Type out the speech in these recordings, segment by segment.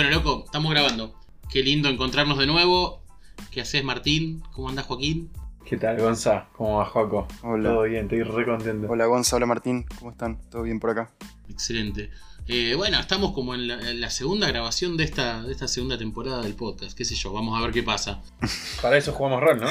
Bueno, loco, estamos grabando. Qué lindo encontrarnos de nuevo. ¿Qué haces, Martín? ¿Cómo andás, Joaquín? ¿Qué tal, Gonza? ¿Cómo va, Joaco? Hola. Todo bien, estoy re contento. Hola Gonza, hola Martín, ¿cómo están? ¿Todo bien por acá? Excelente. Eh, bueno, estamos como en la, en la segunda grabación de esta, de esta segunda temporada del podcast. ¿Qué sé yo? Vamos a ver qué pasa. Para eso jugamos rol, ¿no?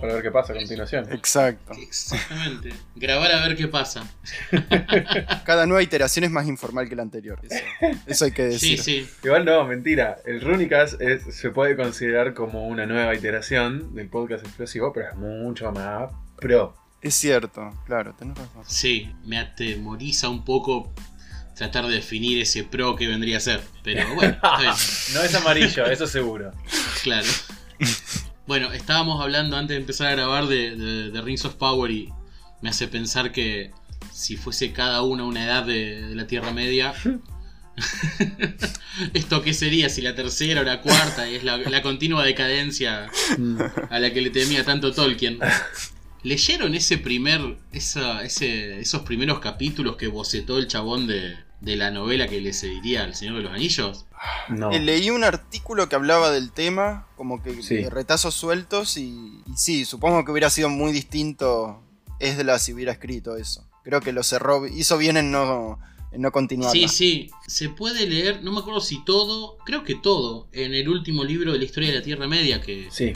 Para ver qué pasa a continuación. Exacto. Exactamente. Grabar a ver qué pasa. Cada nueva iteración es más informal que la anterior. Eso, eso hay que Sí, decir. sí. Igual no, mentira. El Runicast es- se puede considerar como una nueva iteración del podcast explosivo, pero es mucho más pro. Es cierto, claro, tenés razón. Sí, me atemoriza un poco tratar de definir ese pro que vendría a ser. Pero bueno, está bien. No es amarillo, eso seguro. Claro. Bueno, estábamos hablando antes de empezar a grabar de, de- de Rings of Power y me hace pensar que si fuese cada una una edad de, de la Tierra Media, ¿esto qué sería? Si la tercera o la cuarta es la, la continua decadencia a la que le temía tanto Tolkien. ¿Leyeron ese primer, esa- ese- esos primeros capítulos que bocetó el chabón de, de la novela que le seguiría al Señor de los Anillos? No. Eh, leí un artículo que hablaba del tema, como que Sí. de retazos sueltos, y, y sí, supongo que hubiera sido muy distinto Esdela si hubiera escrito eso. Creo que lo cerró, hizo bien en no, en no continuar. Sí, sí, se puede leer, no me acuerdo si todo, creo que todo, en el último libro de la historia de la Tierra Media que, Sí,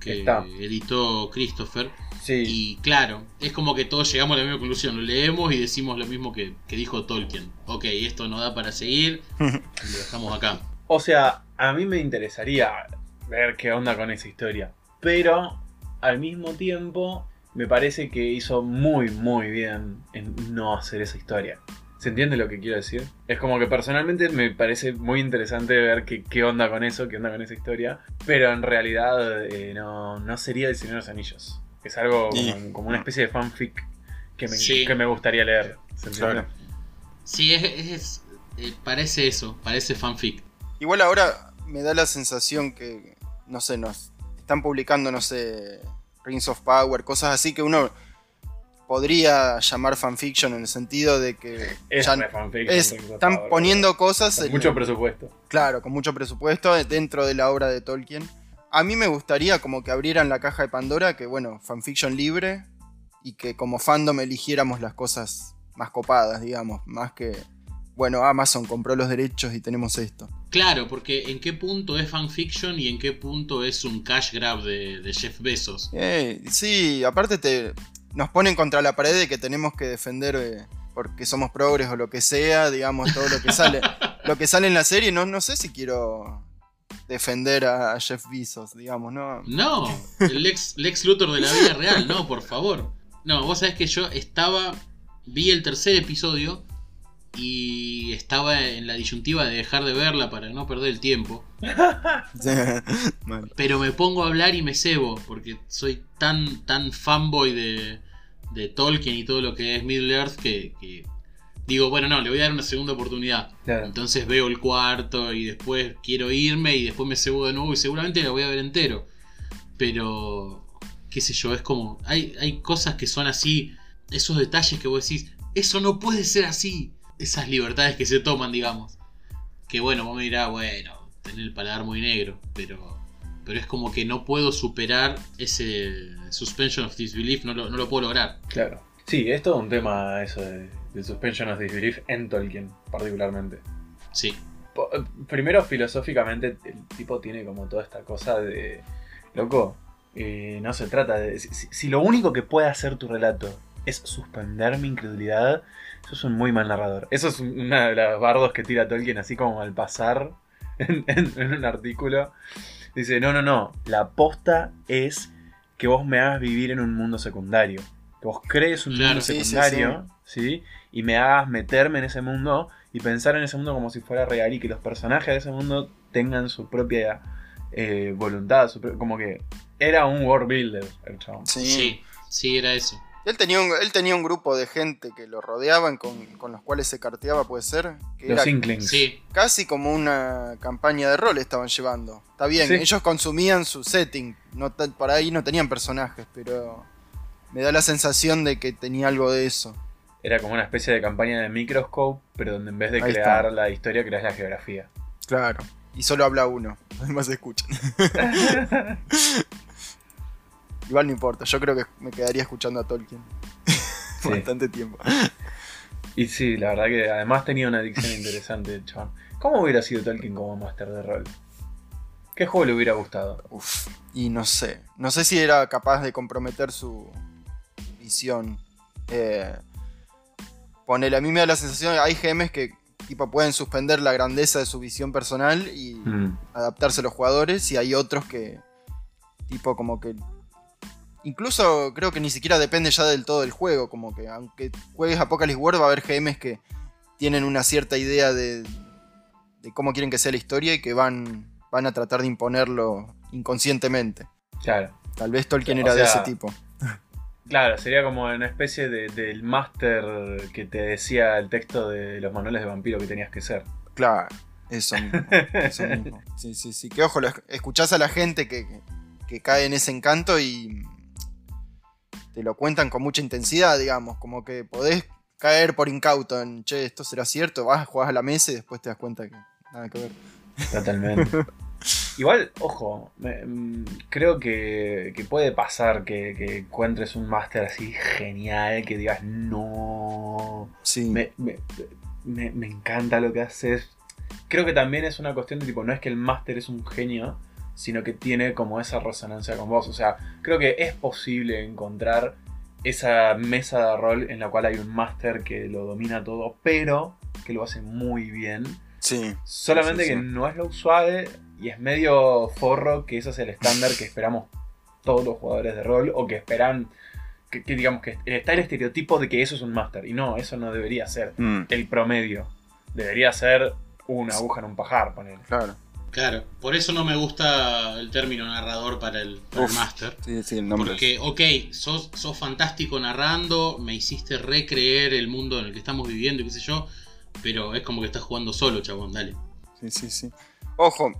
que está. editó Christopher. Sí. Y claro, es como que todos llegamos a la misma conclusión, lo leemos y decimos lo mismo que, que dijo Tolkien. Ok, esto no da para seguir, lo dejamos acá. O sea, a mí me interesaría ver qué onda con esa historia. Pero al mismo tiempo, me parece que hizo muy, muy bien en no hacer esa historia. ¿Se entiende lo que quiero decir? Es como que personalmente me parece muy interesante ver qué, qué onda con eso, qué onda con esa historia. Pero en realidad eh, no, no sería El Señor de los Anillos. Es algo como, Y- como una especie de fanfic que me, Sí. que me gustaría leer. ¿Se entiende? Claro. Sí, es, es- eh, parece eso, parece fanfic. Igual ahora me da la sensación que, no sé, nos están publicando, no sé, Rings of Power, cosas así que uno podría llamar fanfiction en el sentido de que Es ya es- están poniendo cosas, Con en- mucho presupuesto. claro, con mucho presupuesto dentro de la obra de Tolkien. A mí me gustaría como que abrieran la caja de Pandora, que bueno, fanfiction libre y que como fandom eligiéramos las cosas más copadas, digamos, más que, bueno, Amazon compró los derechos y tenemos esto. Claro, porque en qué punto es fanfiction y en qué punto es un cash grab de, de Jeff Bezos. Eh, sí, aparte te nos ponen contra la pared de que tenemos que defender eh, porque somos progres o lo que sea, digamos, todo lo que sale. lo que sale en la serie, no, no sé si quiero defender a, Jeff Bezos, digamos, ¿no? No, el Lex, Lex Luthor de la vida real, no, por favor. No, vos sabés que yo estaba, vi el tercer episodio y estaba en la disyuntiva de dejar de verla para no perder el tiempo. Pero me pongo a hablar y me cebo, porque soy tan, tan fanboy de, de Tolkien y todo lo que es Middle Earth que, que digo, bueno, no, le voy a dar una segunda oportunidad. Claro. Entonces veo el cuarto y después quiero irme y después me cebo de nuevo y seguramente la voy a ver entero. Pero, qué sé yo, es como, hay, hay cosas que son así, esos detalles que vos decís, eso no puede ser así. Esas libertades que se toman, digamos. Que bueno, vos me dirás, bueno, tener el paladar muy negro, pero, pero es como que no puedo superar ese suspension of disbelief, no lo, no lo puedo lograr. Claro. Sí, es todo un tema eso de, de suspension of disbelief en Tolkien, particularmente. Sí, Po- eh, Primero, filosóficamente, el tipo tiene como toda esta cosa de. Loco, eh, no se trata de. Si, lo único que puede hacer tu relato es suspender mi incredulidad, eso es un muy mal narrador. Eso es una de las bardos que tira Tolkien así como al pasar en, en- en un artículo. Dice: No, no, no. La aposta es que vos me hagas vivir en un mundo secundario. Que vos crees un Claro. mundo Sí, sí, secundario, sí, Y me hagas meterme en ese mundo y pensar en ese mundo como si fuera real y que los personajes de ese mundo tengan su propia eh, voluntad, su pro- como que era un world builder el chabón. Sí. sí, sí, era eso. Él tenía, un, él tenía un grupo de gente que lo rodeaban, con, con los cuales se carteaba, puede ser. Que Los era Inklings. Sí, casi como una campaña de rol estaban llevando. Está bien, Sí. ellos consumían su setting. No por ahí no tenían personajes, pero me da la sensación de que tenía algo de eso. Era como una especie de campaña de Microscope, pero donde en vez de Ahí crear está. la historia, creas la geografía. Claro. y solo habla uno. Además se escuchan. Igual no importa, yo creo que me quedaría escuchando a Tolkien. Sí. Bastante tiempo. Y sí, la verdad que además tenía una adicción interesante el chabón. ¿Cómo hubiera sido Tolkien como máster de rol? ¿Qué juego le hubiera gustado? Uf, y no sé. No sé si era capaz de comprometer su visión. Eh, ponele, a mí me da la sensación hay GMs que tipo, pueden suspender la grandeza de su visión personal y Mm, adaptarse a los jugadores. Y hay otros que, tipo, como que. Incluso creo que ni siquiera depende ya del todo del juego. Como que aunque juegues Apocalypse World, va a haber GMs que tienen una cierta idea de, de cómo quieren que sea la historia y que van, van a tratar de imponerlo inconscientemente. claro. Tal vez Tolkien O era de ese tipo. Claro, sería como una especie de, del máster que te decía el texto de los manuales de vampiro que tenías que ser. Claro, eso mismo. eso mismo. Sí, sí, sí. Que ojo, lo esc- escuchás a la gente que, que- que cae en ese encanto y te lo cuentan con mucha intensidad, digamos. Como que podés caer por incauto en, che, esto será cierto, vas, jugás a la mesa y después te das cuenta que nada que ver. Totalmente. Igual, ojo, me- mm, creo que, que puede pasar que, que encuentres un máster así genial, que digas, no, Sí. me, me- me- encanta lo que haces. Creo que también es una cuestión de tipo, no es que el máster es un genio, sino que tiene como esa resonancia con vos. O sea, creo que es posible encontrar esa mesa de rol en la cual hay un máster que lo domina todo, pero que lo hace muy bien. Sí. Solamente Sí, sí, que no es lo usual y es medio forro que eso es el estándar que esperamos todos los jugadores de rol o que esperan que, que digamos que está el estereotipo de que eso es un máster y no, eso no debería ser Mm, el promedio. Debería ser una aguja en un pajar, poner. claro. Claro, por eso no me gusta el término narrador para el, para el Uf. máster. Sí, sí, el nombre. Porque, ok, sos, sos fantástico narrando, me hiciste recreer el mundo en el que estamos viviendo y qué sé yo, pero es como que estás jugando solo, chabón, dale. Sí, sí, sí. Ojo,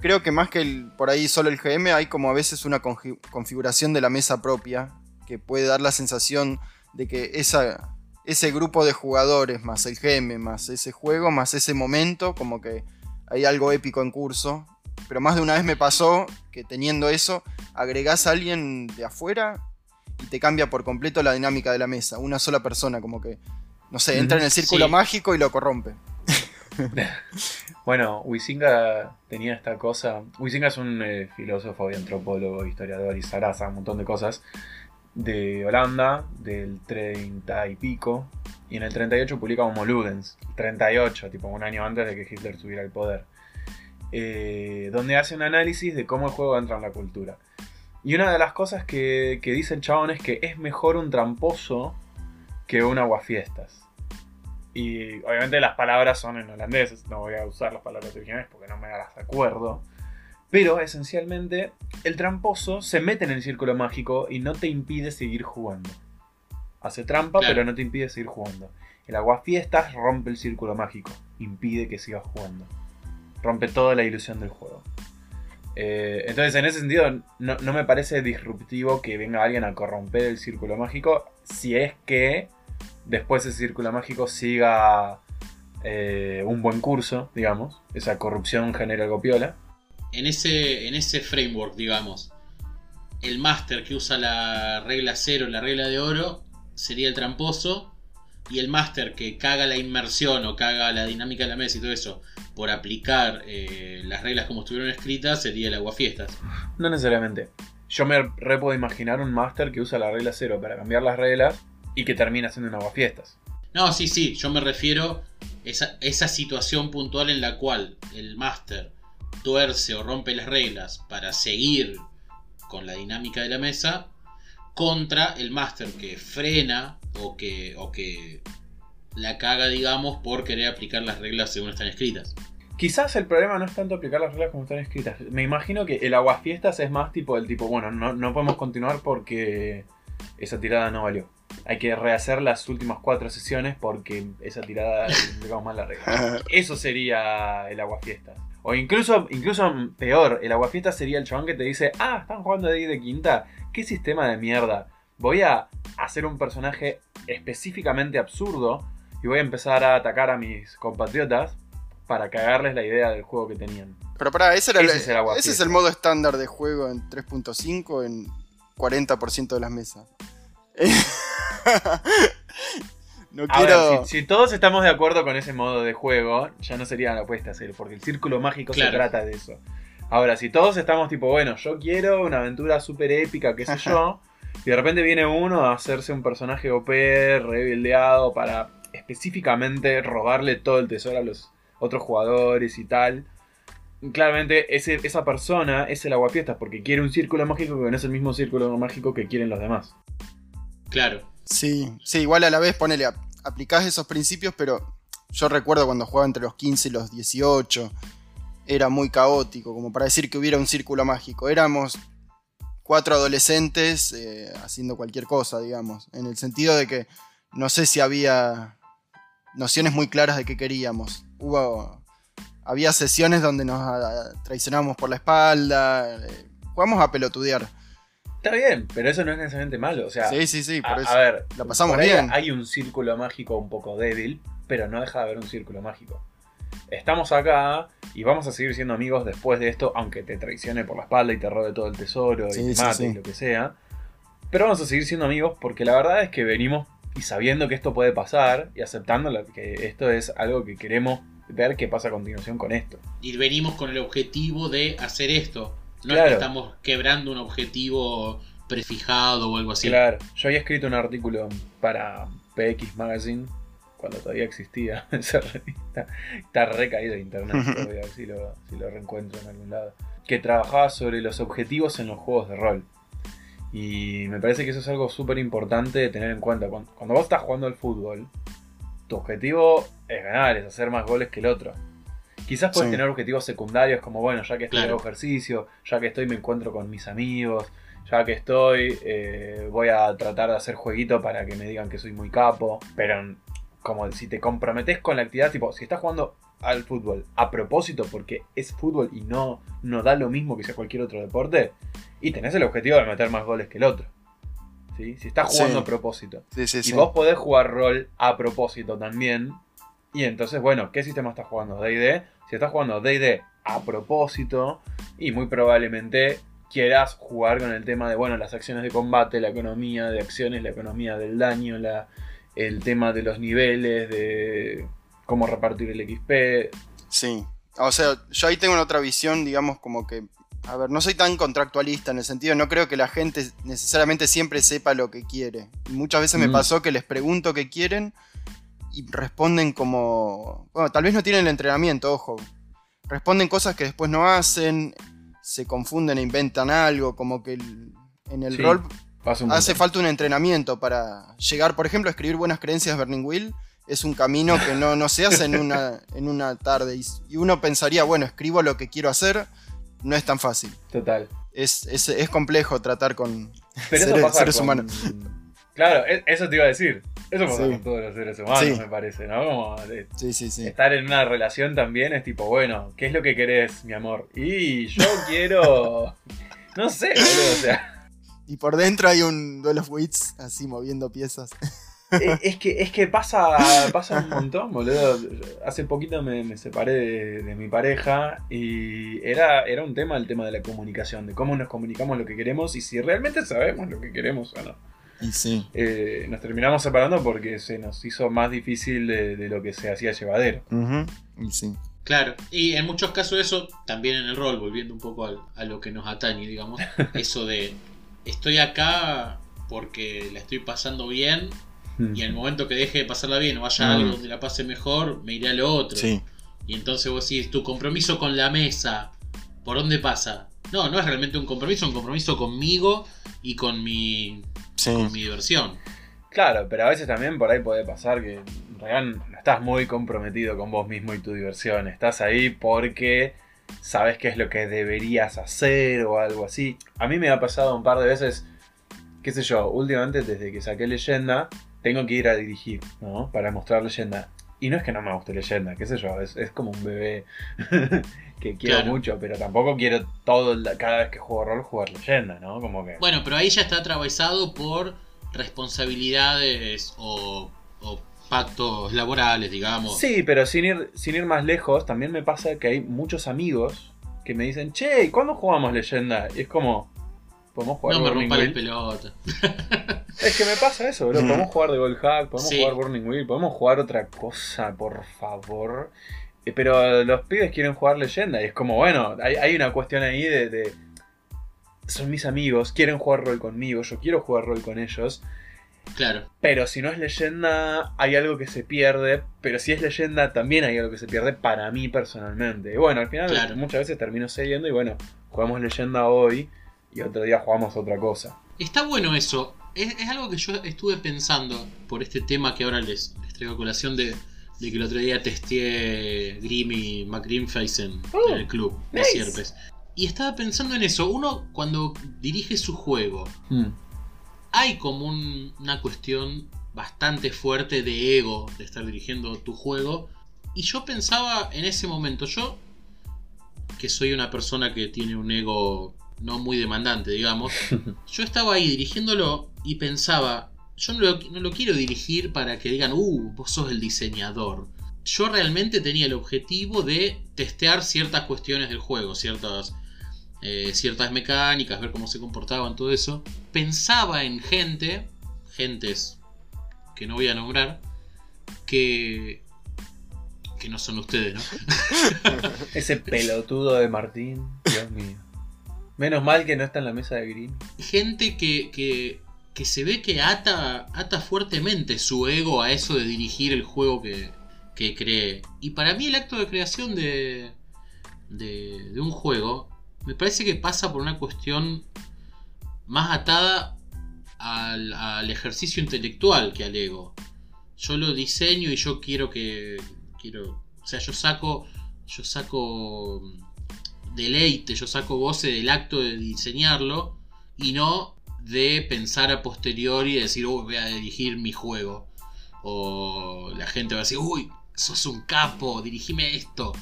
creo que más que el, por ahí solo el GM, hay como a veces una configuración de la mesa propia que puede dar la sensación de que esa, ese grupo de jugadores, más el GM, más ese juego, más ese momento, como que hay algo épico en curso. Pero más de una vez me pasó que teniendo eso, agregás a alguien de afuera y te cambia por completo la dinámica de la mesa. Una sola persona, como que, no sé, entra en el círculo Sí. mágico y lo corrompe. Bueno, Huizinga tenía esta cosa. Huizinga es un eh, filósofo y antropólogo, historiador y zaraza, un montón de cosas. De Holanda, del 30 y pico. Y en el 38 publica Homo Ludens. 38, tipo un año antes de que Hitler subiera al poder. Eh, donde hace un análisis de cómo el juego entra en la cultura. Y una de las cosas que, que dice el chabón es que es mejor un tramposo que un aguafiestas. Y obviamente las palabras son en holandés, no voy a usar las palabras originales porque no me las acuerdo. Pero esencialmente, el tramposo se mete en el círculo mágico y no te impide seguir jugando. Hace trampa, Claro. pero no te impide seguir jugando. El aguafiestas rompe el círculo mágico, impide que sigas jugando. Rompe toda la ilusión del juego. Eh, entonces, en ese sentido, no, no me parece disruptivo que venga alguien a corromper el círculo mágico si es que después ese círculo mágico siga eh, un buen curso, digamos. Esa corrupción genera algo piola. En ese, en ese framework, digamos, el máster que usa la regla cero, la regla de oro, sería el tramposo. Y el máster que caga la inmersión o caga la dinámica de la mesa y todo eso por aplicar eh, las reglas como estuvieron escritas sería el aguafiestas. No necesariamente. Yo me re puedo imaginar un máster que usa la regla cero para cambiar las reglas y que termina siendo un aguafiestas. No, sí, sí, yo me refiero a esa, esa situación puntual en la cual el máster tuerce o rompe las reglas para seguir con la dinámica de la mesa contra el máster que frena o que, o que la caga, digamos, por querer aplicar las reglas según están escritas. Quizás el problema no es tanto aplicar las reglas como están escritas. Me imagino que el aguafiestas es más tipo del tipo, bueno, no, no podemos continuar porque esa tirada no valió. Hay que rehacer las últimas cuatro sesiones porque esa tirada digamos mal la regla. Eso sería el aguafiestas. O incluso, incluso peor, el aguafiestas sería el chabón que te dice, ah, están jugando de de quinta, qué sistema de mierda. Voy a hacer un personaje específicamente absurdo y voy a empezar a atacar a mis compatriotas para cagarles la idea del juego que tenían. Pero pará, ese, era el- es el ese es el modo estándar de juego en 3.5 en 40% de las mesas. no A quiero. ver, si, si todos estamos de acuerdo con ese modo de juego, ya no sería la apuesta hacer, porque el círculo mágico Claro. se trata de eso. Ahora, si todos estamos tipo, bueno, yo quiero una aventura súper épica, qué sé yo, y de repente viene uno a hacerse un personaje OP, rebildeado, para específicamente robarle todo el tesoro a los otros jugadores y tal. Claramente ese, esa persona es el aguafiestas porque quiere un círculo mágico que no es el mismo círculo mágico que quieren los demás. Claro. Sí, sí, igual a la vez ponele, ap- aplicás esos principios, pero yo recuerdo cuando jugaba entre los 15 y los 18, era muy caótico, como para decir que hubiera un círculo mágico. Éramos cuatro adolescentes eh, haciendo cualquier cosa, digamos, en el sentido de que no sé si había nociones muy claras de qué queríamos. Hubo, había sesiones donde nos ah, traicionábamos por la espalda, eh, jugamos a pelotudear. Está bien, pero eso no es necesariamente malo. O sea, Sí, sí, sí, por a, eso. a ver, la pasamos por ahí bien. Hay un círculo mágico un poco débil, pero no deja de haber un círculo mágico. Estamos acá y vamos a seguir siendo amigos después de esto, aunque te traicione por la espalda y te robe todo el tesoro Sí, y te mate sí. y lo que sea. Pero vamos a seguir siendo amigos porque la verdad es que venimos y sabiendo que esto puede pasar y aceptando que esto es algo que queremos ver qué pasa a continuación con esto. Y venimos con el objetivo de hacer esto. No es que estamos quebrando un objetivo prefijado o algo así. Claro, yo había escrito un artículo para PX Magazine cuando todavía existía esa revista. Está recaído de internet, pero voy a ver si lo, si lo reencuentro en algún lado. Que trabajaba sobre los objetivos en los juegos de rol. Y me parece que eso es algo súper importante de tener en cuenta. Cuando, cuando vos estás jugando al fútbol, tu objetivo es ganar, es hacer más goles que el otro. Quizás puedes Sí. tener objetivos secundarios como, bueno, ya que estoy Claro. hago ejercicio, ya que estoy me encuentro con mis amigos, ya que estoy eh, voy a tratar de hacer jueguito para que me digan que soy muy capo. Pero como si te comprometes con la actividad, tipo, si estás jugando al fútbol a propósito porque es fútbol y no, no da lo mismo que sea cualquier otro deporte, y tenés el objetivo de meter más goles que el otro. ¿sí? Si estás jugando Sí. a propósito. Sí, sí, Y sí. vos podés jugar rol a propósito también. Y entonces, bueno, ¿qué sistema estás jugando? DD. Si estás jugando DD a propósito, y muy probablemente quieras jugar con el tema de, bueno, las acciones de combate, la economía de acciones, la economía del daño, la, el tema de los niveles, de cómo repartir el XP. Sí. O sea, yo ahí tengo una otra visión, digamos, como que. A ver, no soy tan contractualista en el sentido, no creo que la gente necesariamente siempre sepa lo que quiere. Muchas veces me Mm. pasó que les pregunto qué quieren y responden como. Bueno, tal vez no tienen el entrenamiento, ojo. Responden cosas que después no hacen, se confunden e inventan algo, como que el- en el Sí, rol hace falta un entrenamiento para llegar, por ejemplo, a escribir buenas creencias de Burning Wheel. Es un camino que no, no se hace en una, en una tarde. Y, y uno pensaría, bueno, escribo lo que quiero hacer. No es tan fácil. Total. Es, es, es complejo tratar con Pero eso seres, pasa seres con- humanos. Claro, e- eso te iba a decir. Eso pasa Sí. con todos los seres humanos, Sí. me parece, ¿no? Como Sí, sí, sí. estar en una relación también es tipo, bueno, ¿qué es lo que querés, mi amor? Y yo quiero. No sé, boludo, o sea. Y por dentro hay un Duel of Wits así moviendo piezas. e- Es que, es que pasa, pasa un montón, boludo. Hace poquito me, me separé de, de mi pareja y era, era un tema el tema de la comunicación, de cómo nos comunicamos lo que queremos y si realmente sabemos lo que queremos o no. Y sí. Eh, nos terminamos separando porque se nos hizo más difícil de, de lo que se hacía llevadero. Y sí. Claro, y en muchos casos eso, también en el rol, volviendo un poco a, lo que nos atañe, digamos, eso de estoy acá porque la estoy pasando bien y en el momento que deje de pasarla bien o vaya a Mm. algo donde la pase mejor, me iré a lo otro. Sí. Y entonces vos decís, tu compromiso con la mesa, ¿por dónde pasa? No, no es realmente un compromiso, es un compromiso conmigo y con mi, Sí. con mi diversión. Claro, pero a veces también por ahí puede pasar que en realidad no estás muy comprometido con vos mismo y tu diversión. Estás ahí porque sabes qué es lo que deberías hacer o algo así. A mí me ha pasado un par de veces, qué sé yo, últimamente desde que saqué leyenda, tengo que ir a dirigir, ¿no? Para mostrar leyenda. Y no es que no me guste leyenda, qué sé yo, es, es como un bebé que quiero Claro. mucho, pero tampoco quiero todo, cada vez que juego rol jugar leyenda, ¿no? Como que... Bueno, pero ahí ya está atravesado por responsabilidades o, o pactos laborales, digamos. Sí, pero sin ir, sin ir más lejos, también me pasa que hay muchos amigos que me dicen, che, ¿y cuándo jugamos leyenda? Y es como, podemos jugar no me rompa la Wheel? pelota. Es que me pasa eso, bro. Podemos jugar de Gold Hack, podemos Sí. jugar Burning Wheel, podemos jugar otra cosa, por favor. Eh, Pero los pibes quieren jugar leyenda y es como, bueno, hay, hay una cuestión ahí de, de- Son mis amigos, quieren jugar rol conmigo, yo quiero jugar rol con ellos. Claro. Pero si no es leyenda, hay algo que se pierde. Pero si es leyenda, también hay algo que se pierde para mí personalmente. Y bueno, al final Claro. muchas veces termino cediendo y bueno, jugamos leyenda hoy y otro día jugamos otra cosa. Está bueno eso. Es, es algo que yo estuve pensando por este tema que ahora les, les traigo a colación de, de que el otro día testé Grim y McGrimface en, Oh, en el club de nice. Sierpes. Y estaba pensando en eso. Uno, cuando dirige su juego, hay como un- una cuestión bastante fuerte de ego de estar dirigiendo tu juego. Y yo pensaba en ese momento, yo, que soy una persona que tiene un ego no muy demandante, digamos, yo estaba ahí dirigiéndolo y pensaba, yo no lo, no lo quiero dirigir para que digan, uh, vos sos el diseñador. Yo realmente tenía el objetivo de testear ciertas cuestiones del juego, ciertas, eh, ciertas mecánicas, ver cómo se comportaban, todo eso. Pensaba en gente, gentes que no voy a nombrar, que, que no son ustedes, ¿no? Ese pelotudo de Martín, Dios mío. Menos mal que no está en la mesa de Green. gente que, que, que se ve que ata, ata fuertemente su ego a eso de dirigir el juego que, que cree. Y para mí el acto de creación de, de, de un juego me parece que pasa por una cuestión más atada al, al ejercicio intelectual que al ego. Yo lo diseño y yo quiero que... Quiero, o sea, yo saco... Yo saco deleite, yo saco goce del acto de diseñarlo y no de pensar a posteriori y decir, uy, voy a dirigir mi juego. O la gente va a decir, uy, sos un capo, dirigime esto.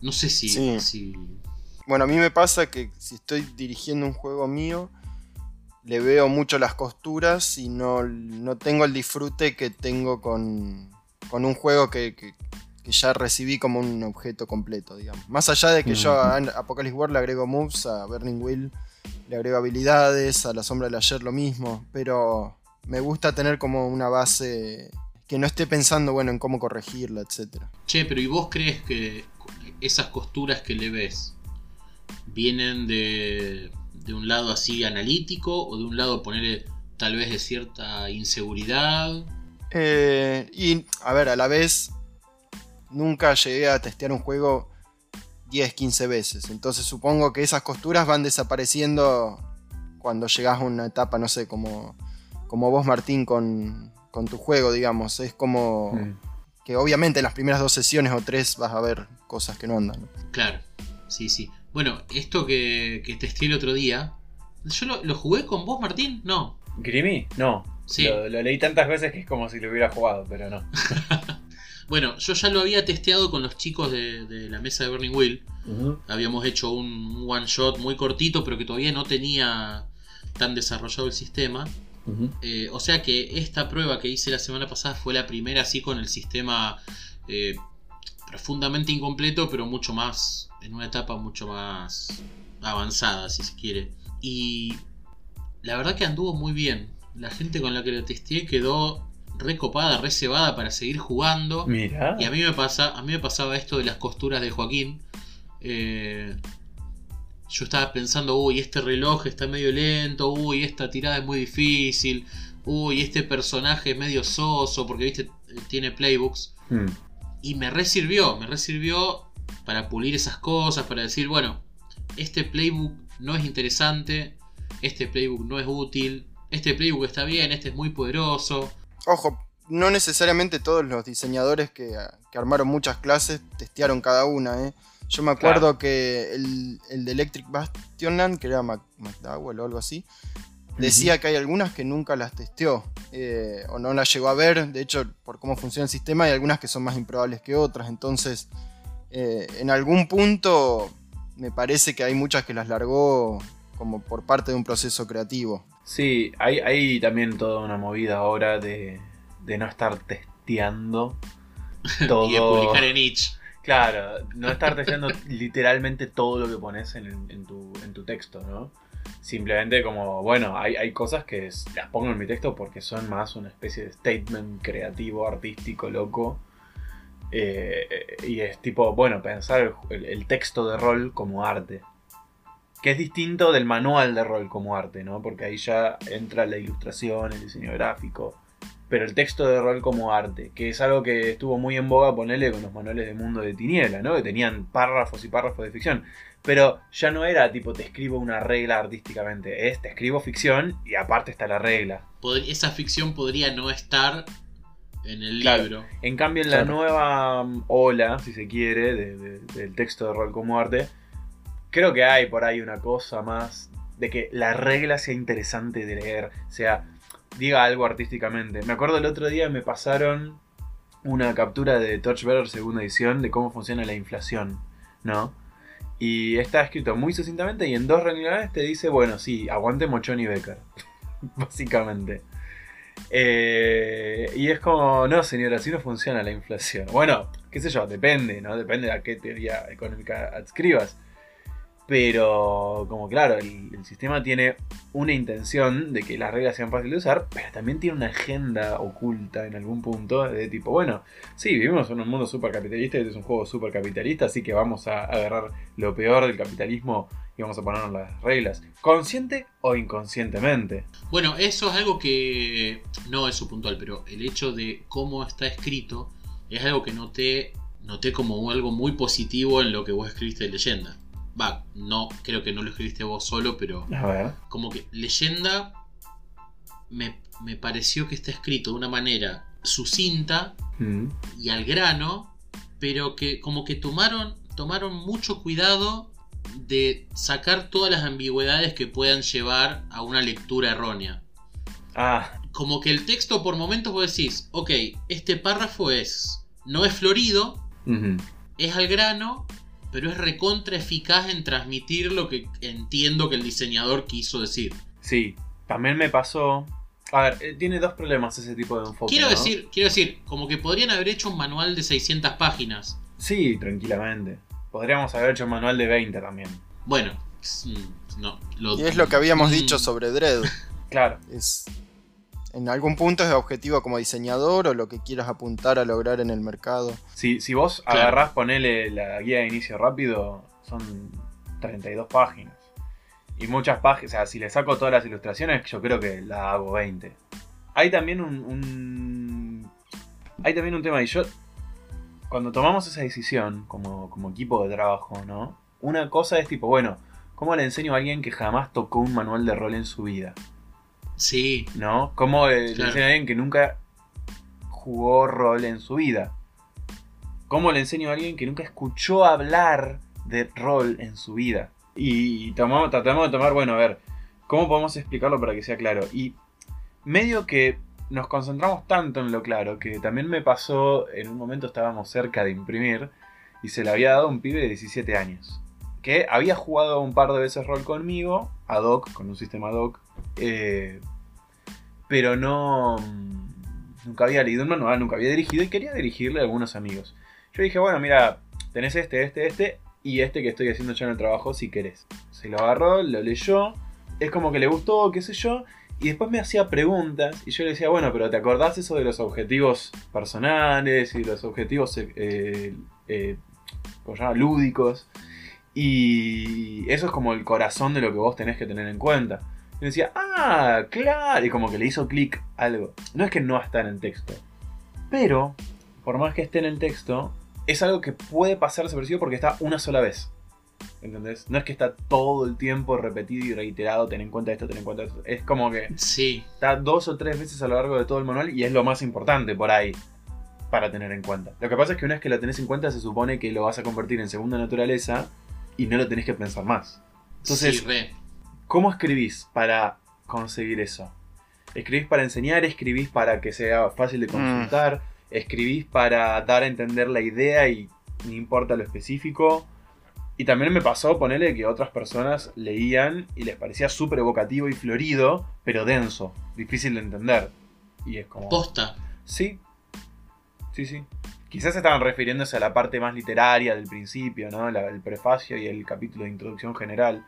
No sé si... Sí. si- Bueno, a mí me pasa que si estoy dirigiendo un juego mío, le veo mucho las costuras y no, no tengo el disfrute que tengo con, con un juego que, que- que ya recibí como un objeto completo, digamos. Más allá de que yo a Apocalypse War le agrego moves, a Burning Wheel le agrego habilidades, a La Sombra del Ayer lo mismo, pero me gusta tener como una base que no esté pensando, bueno, en cómo corregirla, etcétera. Che, pero ¿y vos crees que esas costuras que le ves vienen de, de un lado así analítico o de un lado ponerle tal vez de cierta inseguridad? Eh, y, a ver, a la vez, nunca llegué a testear un juego 10, 15 veces. Entonces supongo que esas costuras van desapareciendo cuando llegas a una etapa, no sé, como, como vos, Martín, con, con tu juego, digamos. Es como Mm. que obviamente en las primeras dos sesiones o tres vas a ver cosas que no andan. ¿no? Claro, sí, sí. Bueno, esto que, que testé el otro día, ¿yo lo, lo jugué con vos, Martín? No. ¿Grimy? No. Sí. Lo, lo leí tantas veces que es como si lo hubiera jugado, pero no. Bueno, yo ya lo había testeado con los chicos de, de la mesa de Burning Wheel. Habíamos hecho un one shot muy cortito, pero que todavía no tenía tan desarrollado el sistema. Eh, o sea que esta prueba que hice la semana pasada fue la primera así con el sistema eh, profundamente incompleto, pero mucho más, en una etapa mucho más avanzada, si se quiere. Y la verdad que anduvo muy bien. La gente con la que lo testé quedó recopada, recebada para seguir jugando. Y a mí me pasa, a mí me pasaba esto de las costuras de Joaquín. Eh, yo estaba pensando, uy, este reloj está medio lento, uy, esta tirada es muy difícil, uy, este personaje es medio soso, porque viste, tiene playbooks. Mm. Y me resirvió, me resirvió para pulir esas cosas, para decir, bueno, este playbook no es interesante, este playbook no es útil, este playbook está bien, este es muy poderoso. Ojo, no necesariamente todos los diseñadores que, que armaron muchas clases testearon cada una, ¿eh? Yo me acuerdo Claro. que el, el de Electric Bastionland, que era Mac- McDowell o algo así, decía que hay algunas que nunca las testeó eh, o no las llegó a ver. De hecho, por cómo funciona el sistema, hay algunas que son más improbables que otras. Entonces, eh, en algún punto, me parece que hay muchas que las largó como por parte de un proceso creativo. Sí, hay, hay también toda una movida ahora de, de no estar tes- testeando todo. Y de publicar en itch. Claro, no estar testeando literalmente todo lo que pones en, en tu, en tu texto, ¿no? Simplemente como, bueno, hay, hay cosas que es- las pongo en mi texto porque son más una especie de statement creativo, artístico, loco. Eh, y es tipo, bueno, pensar el, el texto de rol como arte. Que es distinto del manual de rol como arte, ¿no? Porque ahí ya entra la ilustración, el diseño gráfico. Pero el texto de rol como arte, que es algo que estuvo muy en boga ponerle con los manuales de mundo de tiniebla, ¿no? Que tenían párrafos y párrafos de ficción. Pero ya no era tipo te escribo una regla artísticamente, es te escribo ficción y aparte está la regla. Pod- esa ficción podría no estar en el Claro. libro. En cambio, en la Claro. nueva mm, ola, si se quiere, de- de- del texto de rol como arte, creo que hay por ahí una cosa más de que la regla sea interesante de leer, sea, diga algo artísticamente. Me acuerdo el otro día me pasaron una captura de Torchbearer segunda edición de cómo funciona la inflación, ¿no? Y está escrito muy sucintamente y en dos renglones te dice, bueno, sí, aguante Mochón Becker, básicamente. Eh, y es como, no señora, así no funciona la inflación. Bueno, qué sé yo, depende, ¿no? Depende de a qué teoría económica adscribas. Pero, como claro, el, sistema tiene una intención de que las reglas sean fáciles de usar, pero también tiene una agenda oculta en algún punto de tipo, bueno, sí, vivimos en un mundo super capitalista, este es un juego super capitalista, así que vamos a agarrar lo peor del capitalismo y vamos a ponernos las reglas, consciente o inconscientemente. Bueno, eso es algo que no es su puntual, pero el hecho de cómo está escrito es algo que noté, noté como algo muy positivo en lo que vos escribiste de leyenda. Va, no, creo que no lo escribiste vos solo, pero A ver. como que leyenda me, me pareció que está escrito de una manera sucinta Mm. y al grano, pero que como que tomaron, tomaron mucho cuidado de sacar todas las ambigüedades que puedan llevar a una lectura errónea. Ah, Como que el texto por momentos vos decís, ok, este párrafo es, no es florido, es al grano, pero es recontra eficaz en transmitir lo que entiendo que el diseñador quiso decir. sí, también me pasó... A ver, eh, tiene dos problemas ese tipo de enfoque. Quiero ¿no? decir, quiero decir, como que podrían haber hecho un manual de 600 páginas. Sí, tranquilamente. Podríamos haber hecho un manual de 20 también. Bueno, mm, no. lo- Y es lo que habíamos Mm, dicho sobre Dread. Claro. Es, en algún punto es objetivo como diseñador o lo que quieras apuntar a lograr en el mercado. Si, si vos Claro. agarrás, ponele la guía de inicio rápido, son 32 páginas. Y muchas páginas, o sea, si le saco todas las ilustraciones, yo creo que la hago 20. Hay también un, un- Hay también un tema, y yo... Cuando tomamos esa decisión como, como equipo de trabajo, ¿no? Una cosa es tipo, bueno, ¿cómo le enseño a alguien que jamás tocó un manual de rol en su vida? Sí, ¿no? ¿Cómo eh, le enseño a alguien que nunca jugó rol en su vida? ¿Cómo le enseño a alguien que nunca escuchó hablar de rol en su vida? Y tomamos, tratamos de tomar, bueno, a ver, ¿cómo podemos explicarlo para que sea claro? Y medio que nos concentramos tanto en lo claro que también me pasó, en un momento estábamos cerca de imprimir y se le había dado un pibe de 17 años. Que había jugado un par de veces rol conmigo, ad hoc, con un sistema ad hoc, eh, pero no. mm, Nunca había leído un manual, nunca había dirigido y quería dirigirle a algunos amigos. Yo dije, bueno, mira, tenés este, este, este y este que estoy haciendo yo en el trabajo si querés. Se lo agarró, lo leyó, es como que le gustó, qué sé yo, y después me hacía preguntas y yo le decía, bueno, pero ¿te acordás eso de los objetivos personales y los objetivos eh, eh, eh, lúdicos? Y eso es como el corazón de lo que vos tenés que tener en cuenta. Y decía, ah, claro. Y como que le hizo clic algo. No es que no está en el texto. Pero, por más que esté en el texto, es algo que puede pasar desapercibido porque está una sola vez. ¿Entendés? No es que está todo el tiempo repetido y reiterado, ten en cuenta esto, ten en cuenta esto. Es como que sí. está dos o tres veces a lo largo de todo el manual y es lo más importante por ahí para tener en cuenta. Lo que pasa es que una vez que lo tenés en cuenta se supone que lo vas a convertir en segunda naturaleza y no lo tenés que pensar más. Entonces, sí, re. ¿Cómo escribís para conseguir eso? ¿Escribís para enseñar? ¿Escribís para que sea fácil de consultar? ¿Escribís para dar a entender la idea y no importa lo específico? Y también me pasó ponerle que otras personas leían y les parecía súper evocativo y florido, pero denso, difícil de entender. Y es como... Posta. Sí. sí, sí. Quizás estaban refiriéndose a la parte más literaria del principio, ¿no? La- el prefacio y el capítulo de introducción general.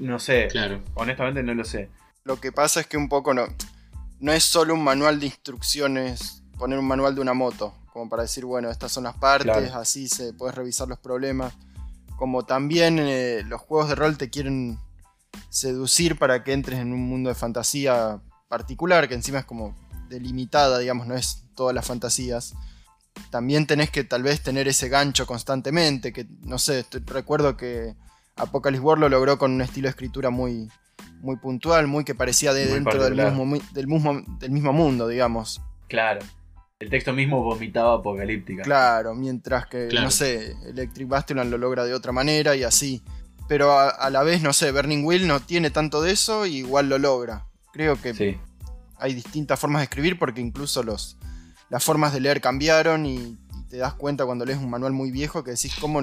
No sé, Claro. honestamente no lo sé. Lo que pasa es que un poco no, no es solo un manual de instrucciones, poner un manual de una moto, como para decir, bueno, estas son las partes, Claro. así se puedes revisar los problemas. Como también eh, los juegos de rol te quieren seducir para que entres en un mundo de fantasía particular, que encima es como delimitada, digamos, no es todas las fantasías. También tenés que tal vez tener ese gancho constantemente, que no sé, estoy- recuerdo que Apocalypse World lo logró con un estilo de escritura muy, muy puntual, muy que parecía de Muy dentro del mismo, del, mismo, del mismo mundo, digamos. Claro. El texto mismo vomitaba apocalíptica. Claro, mientras que, Claro. no sé, Electric Bastion lo logra de otra manera y así. Pero a, a la vez, no sé, Burning Wheel no tiene tanto de eso y igual lo logra. Creo que Sí. hay distintas formas de escribir porque incluso los, las formas de leer cambiaron y, y te das cuenta cuando lees un manual muy viejo que decís cómo,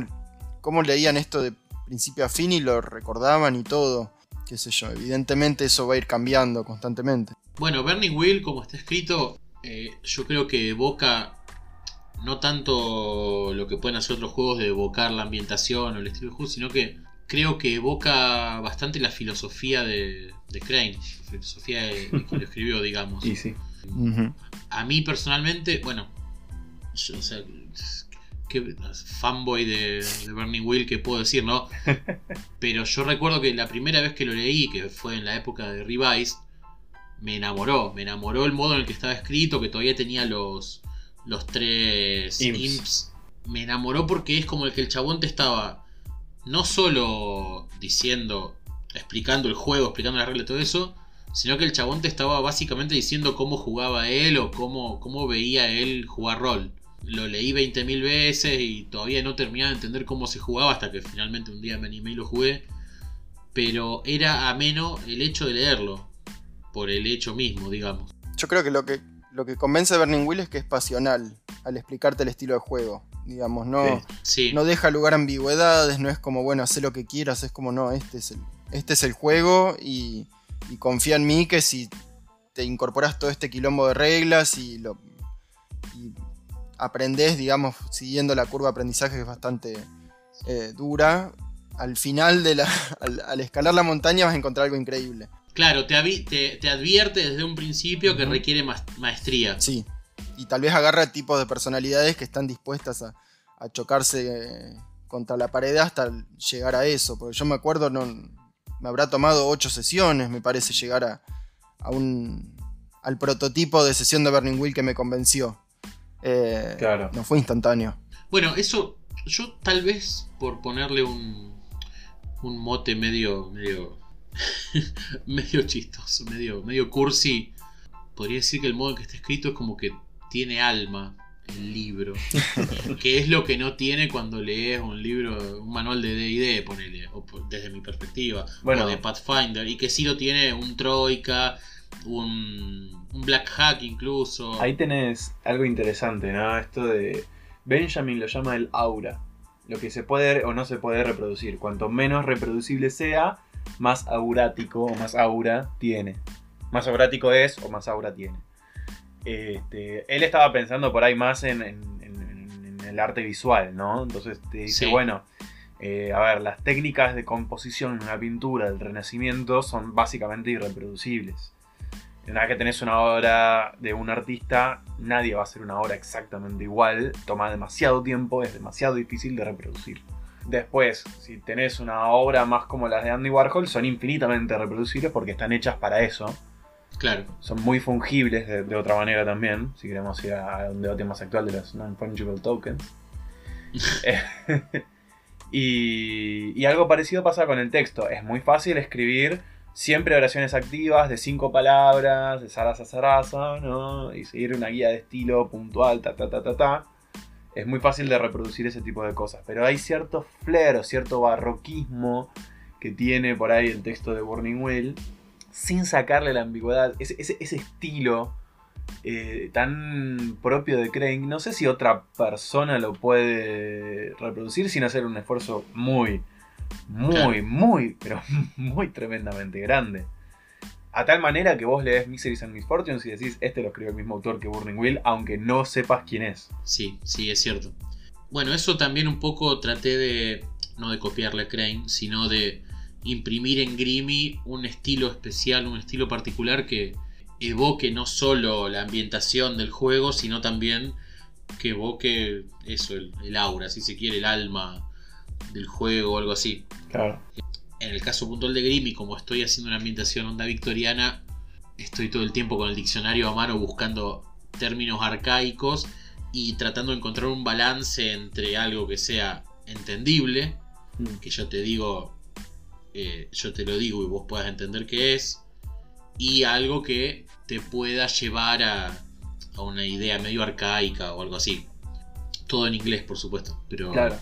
cómo leían esto de principio a fin y lo recordaban y todo. Qué sé yo, evidentemente eso va a ir cambiando constantemente. Bueno, Burning Wheel, como está escrito, eh, yo creo que evoca no tanto lo que pueden hacer otros juegos de evocar la ambientación o el estilo de juego, sino que creo que evoca bastante la filosofía de, de Crane, la filosofía de, de quien lo escribió, digamos. Sí. Ujú. A mí personalmente, bueno, yo, o sea, qué fanboy de, de Burning Wheel que puedo decir, ¿no? Pero yo recuerdo que la primera vez que lo leí, que fue en la época de Revise, me enamoró. Me enamoró el modo en el que estaba escrito, que todavía tenía los, los tres Imps. imps. Me enamoró porque es como el que el chabón te estaba no solo diciendo, explicando el juego, explicando las reglas y todo eso, sino que el chabón te estaba básicamente diciendo cómo jugaba él o cómo, cómo veía él jugar rol. Lo leí 20.000 veces y todavía no terminaba de entender cómo se jugaba hasta que finalmente un día me animé y lo jugué. Pero era ameno el hecho de leerlo, por el hecho mismo, digamos. Yo creo que lo que lo que convence a Burning Wheel es que es pasional al explicarte el estilo de juego. Digamos, no, Sí, no deja lugar a ambigüedades, no es como, bueno, haz lo que quieras, es como, no, este es el, este es el juego y, y confía en mí que si te incorporas todo este quilombo de reglas y lo y aprendes, digamos, siguiendo la curva de aprendizaje que es bastante eh, dura, al final de la, al, al escalar la montaña vas a encontrar algo increíble. claro, te, te, te advierte desde un principio que requiere ma- maestría. Sí. Y tal vez agarra tipos de personalidades que están dispuestas a, a chocarse eh, contra la pared hasta llegar a eso. Porque yo me acuerdo, no, me habrá tomado ocho sesiones, me parece, llegar a, a un, al prototipo de sesión de Burning Wheel que me convenció. Eh, Claro. No fue instantáneo. Bueno, eso yo tal vez por ponerle un, un mote medio medio medio chistoso, medio medio cursi, podría decir que el modo en que está escrito es como que tiene alma el libro, que es lo que no tiene cuando lees un libro, un manual de D&D, ponele, o por- desde mi perspectiva, Bueno. o de Pathfinder, y que sí lo tiene un Troika, un, un Black Hack incluso. Ahí tenés algo interesante, ¿no? Esto de. Benjamin lo llama el aura. Lo que se puede o no se puede reproducir. Cuanto menos reproducible sea, más aurático o más aura tiene. Más aurático es o más aura tiene. Este, él estaba pensando por ahí más en, en- en- en el arte visual, ¿no? Entonces te dice, Sí. bueno, eh, a ver, las técnicas de composición en una pintura del Renacimiento son básicamente irreproducibles. Una vez que tenés una obra de un artista, nadie va a hacer una obra exactamente igual, toma demasiado tiempo, es demasiado difícil de reproducir. Después, si tenés una obra más como las de Andy Warhol, son infinitamente reproducibles porque están hechas para eso. Claro, Son muy fungibles de, de otra manera también, si queremos ir a un debate más actual de los non-fungible tokens. Y, y algo parecido pasa con el texto. Es muy fácil escribir siempre oraciones activas de cinco palabras, de zaraza zaraza, ¿no? Y seguir una guía de estilo puntual, ta ta ta ta ta. Es muy fácil de reproducir ese tipo de cosas. Pero hay cierto flair o cierto barroquismo que tiene por ahí el texto de Burning Wheel sin sacarle la ambigüedad. Ese, estilo eh, tan propio de Crane, no sé si otra persona lo puede reproducir sin hacer un esfuerzo muy, muy, muy, pero muy tremendamente grande. a tal manera que vos lees Miseries and Misfortunes y decís, este lo escribió el mismo autor que Burning Wheel, aunque no sepas quién es. Sí, sí, es cierto. Bueno, eso también un poco traté de, no de copiarle a Crane, sino de imprimir en Grimmy un estilo especial, un estilo particular que evoque no solo la ambientación del juego, sino también que evoque eso, el, el aura, si se quiere, el alma del juego o algo así. Claro. En el caso puntual de Grimmy, como estoy haciendo una ambientación onda victoriana, estoy todo el tiempo con el diccionario a mano buscando términos arcaicos y tratando de encontrar un balance entre algo que sea entendible, Mm. que yo te digo, eh, yo te lo digo y vos puedas entender qué es, y algo que te pueda llevar a, a una idea medio arcaica o algo así. Todo en inglés, por supuesto, pero Claro.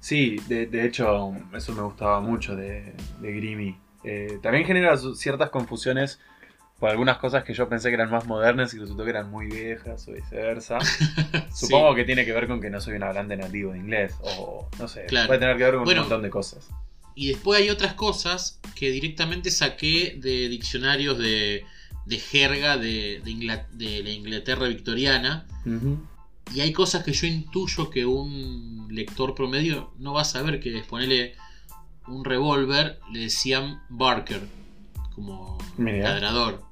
Sí, de, de hecho, eso me gustaba mucho de, de Grimmy. Eh, también genera ciertas confusiones por algunas cosas que yo pensé que eran más modernas y resultó que eran muy viejas o viceversa. Sí. Supongo que tiene que ver con que no soy un hablante nativo de inglés o no sé, Claro. puede tener que ver con Bueno. un montón de cosas. Y después hay otras cosas que directamente saqué de diccionarios de, de jerga de, de la Inglaterra victoriana. Y hay cosas que yo intuyo que un lector promedio no va a saber que es ponerle un revólver, le decían Barker, como Mira. ladrador.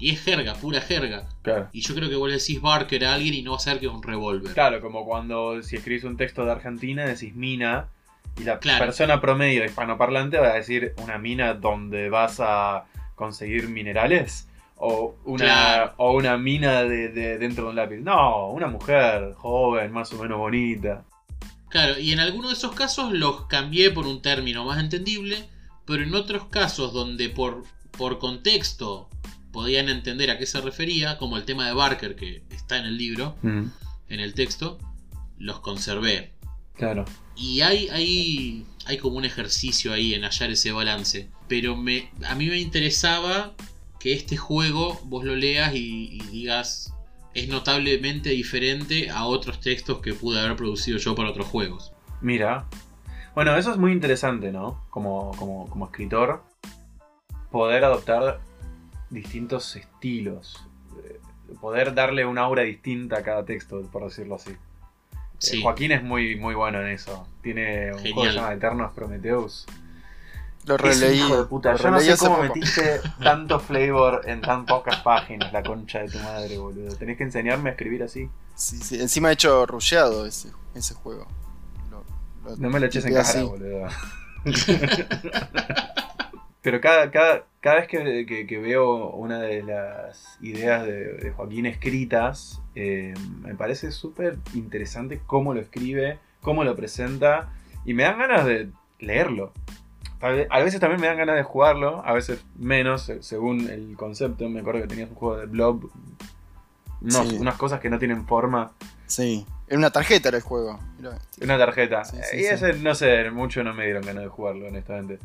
Y es jerga, pura jerga. Claro. Y yo creo que vos le decís Barker a alguien y no va a saber que es un revólver. Claro, como cuando si escribís un texto de Argentina decís mina y la Claro. persona promedio hispanoparlante va a decir una mina donde vas a conseguir minerales o una, Claro. o una mina de, de- dentro de un lápiz. No, una mujer joven, más o menos bonita. Claro, y en algunos de esos casos los cambié por un término más entendible, pero en otros casos donde por, por contexto podían entender a qué se refería, como el tema de Barker que está en el libro, en el texto, los conservé. Claro. Y hay, hay, hay como un ejercicio ahí en hallar ese balance. Pero me, a mí me interesaba que este juego vos lo leas y, y digas es notablemente diferente a otros textos que pude haber producido yo para otros juegos. Mira. Bueno, eso es muy interesante, ¿no? Como, como, como escritor, poder adoptar distintos estilos. eh, Poder darle un aura distinta a cada texto, por decirlo así. Eh. Joaquín es muy, muy bueno en eso. Tiene un juego que se Genial. llama Eternos Prometheus. Lo releí. hijo de puta. Yo no sé cómo poco. metiste tanto flavor en tan pocas páginas, la concha de tu madre, boludo. Tenés que enseñarme a escribir así. Sí, sí. Encima he hecho rusheado ese, ese juego. Lo- lo No me lo eches en cara, así. boludo. Pero cada, cada, cada vez que, que- que veo una de las ideas de, de Joaquín escritas, eh, me parece súper interesante cómo lo escribe, cómo lo presenta, y me dan ganas de leerlo. A veces también me dan ganas de jugarlo, a veces menos, se- según el concepto. Me acuerdo que tenías un juego de Blob, unos- Sí. unas cosas que no tienen forma. Sí. Era una tarjeta era el juego. Era- Una tarjeta. Sí, sí, y ese, no sé, mucho no me dieron ganas de jugarlo, honestamente.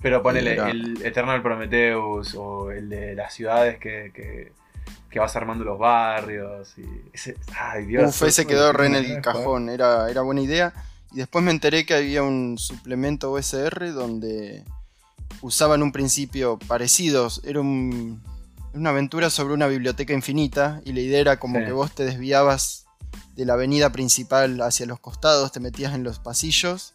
Pero ponele Era- el Eternal Prometheus o el de las ciudades que, que, que vas armando los barrios. Y ese, ay, Dios. Uf, ese quedó re en el jugar. cajón, era, era buena idea. Y después me enteré que había un suplemento OSR donde usaban un principio parecidos. Era un- una aventura sobre una biblioteca infinita y la idea era como Sí. que vos te desviabas de la avenida principal hacia los costados, te metías en los pasillos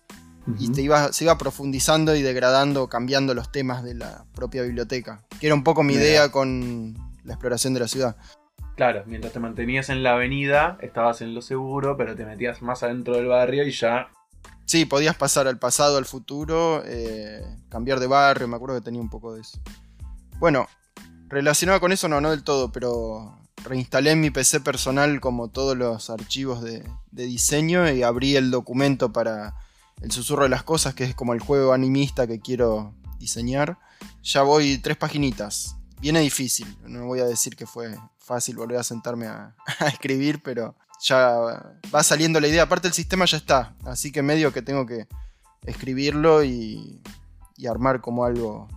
y te iba, se iba profundizando y degradando, cambiando los temas de la propia biblioteca. Que era un poco mi idea con la exploración de la ciudad. Claro, mientras te mantenías en la avenida, estabas en lo seguro, pero te metías más adentro del barrio y ya. Sí, podías pasar al pasado, al futuro, eh, cambiar de barrio, me acuerdo que tenía un poco de eso. Bueno, relacionado con eso no, no del todo, pero reinstalé en mi PC personal como todos los archivos de, de diseño y abrí el documento para el susurro de las cosas, que es como el juego animista que quiero diseñar. Ya voy tres paginitas. Viene difícil, no voy a decir que fue fácil volver a sentarme a, a escribir, pero ya va saliendo la idea. Aparte el sistema ya está, así que medio que tengo que escribirlo y, y armar como algo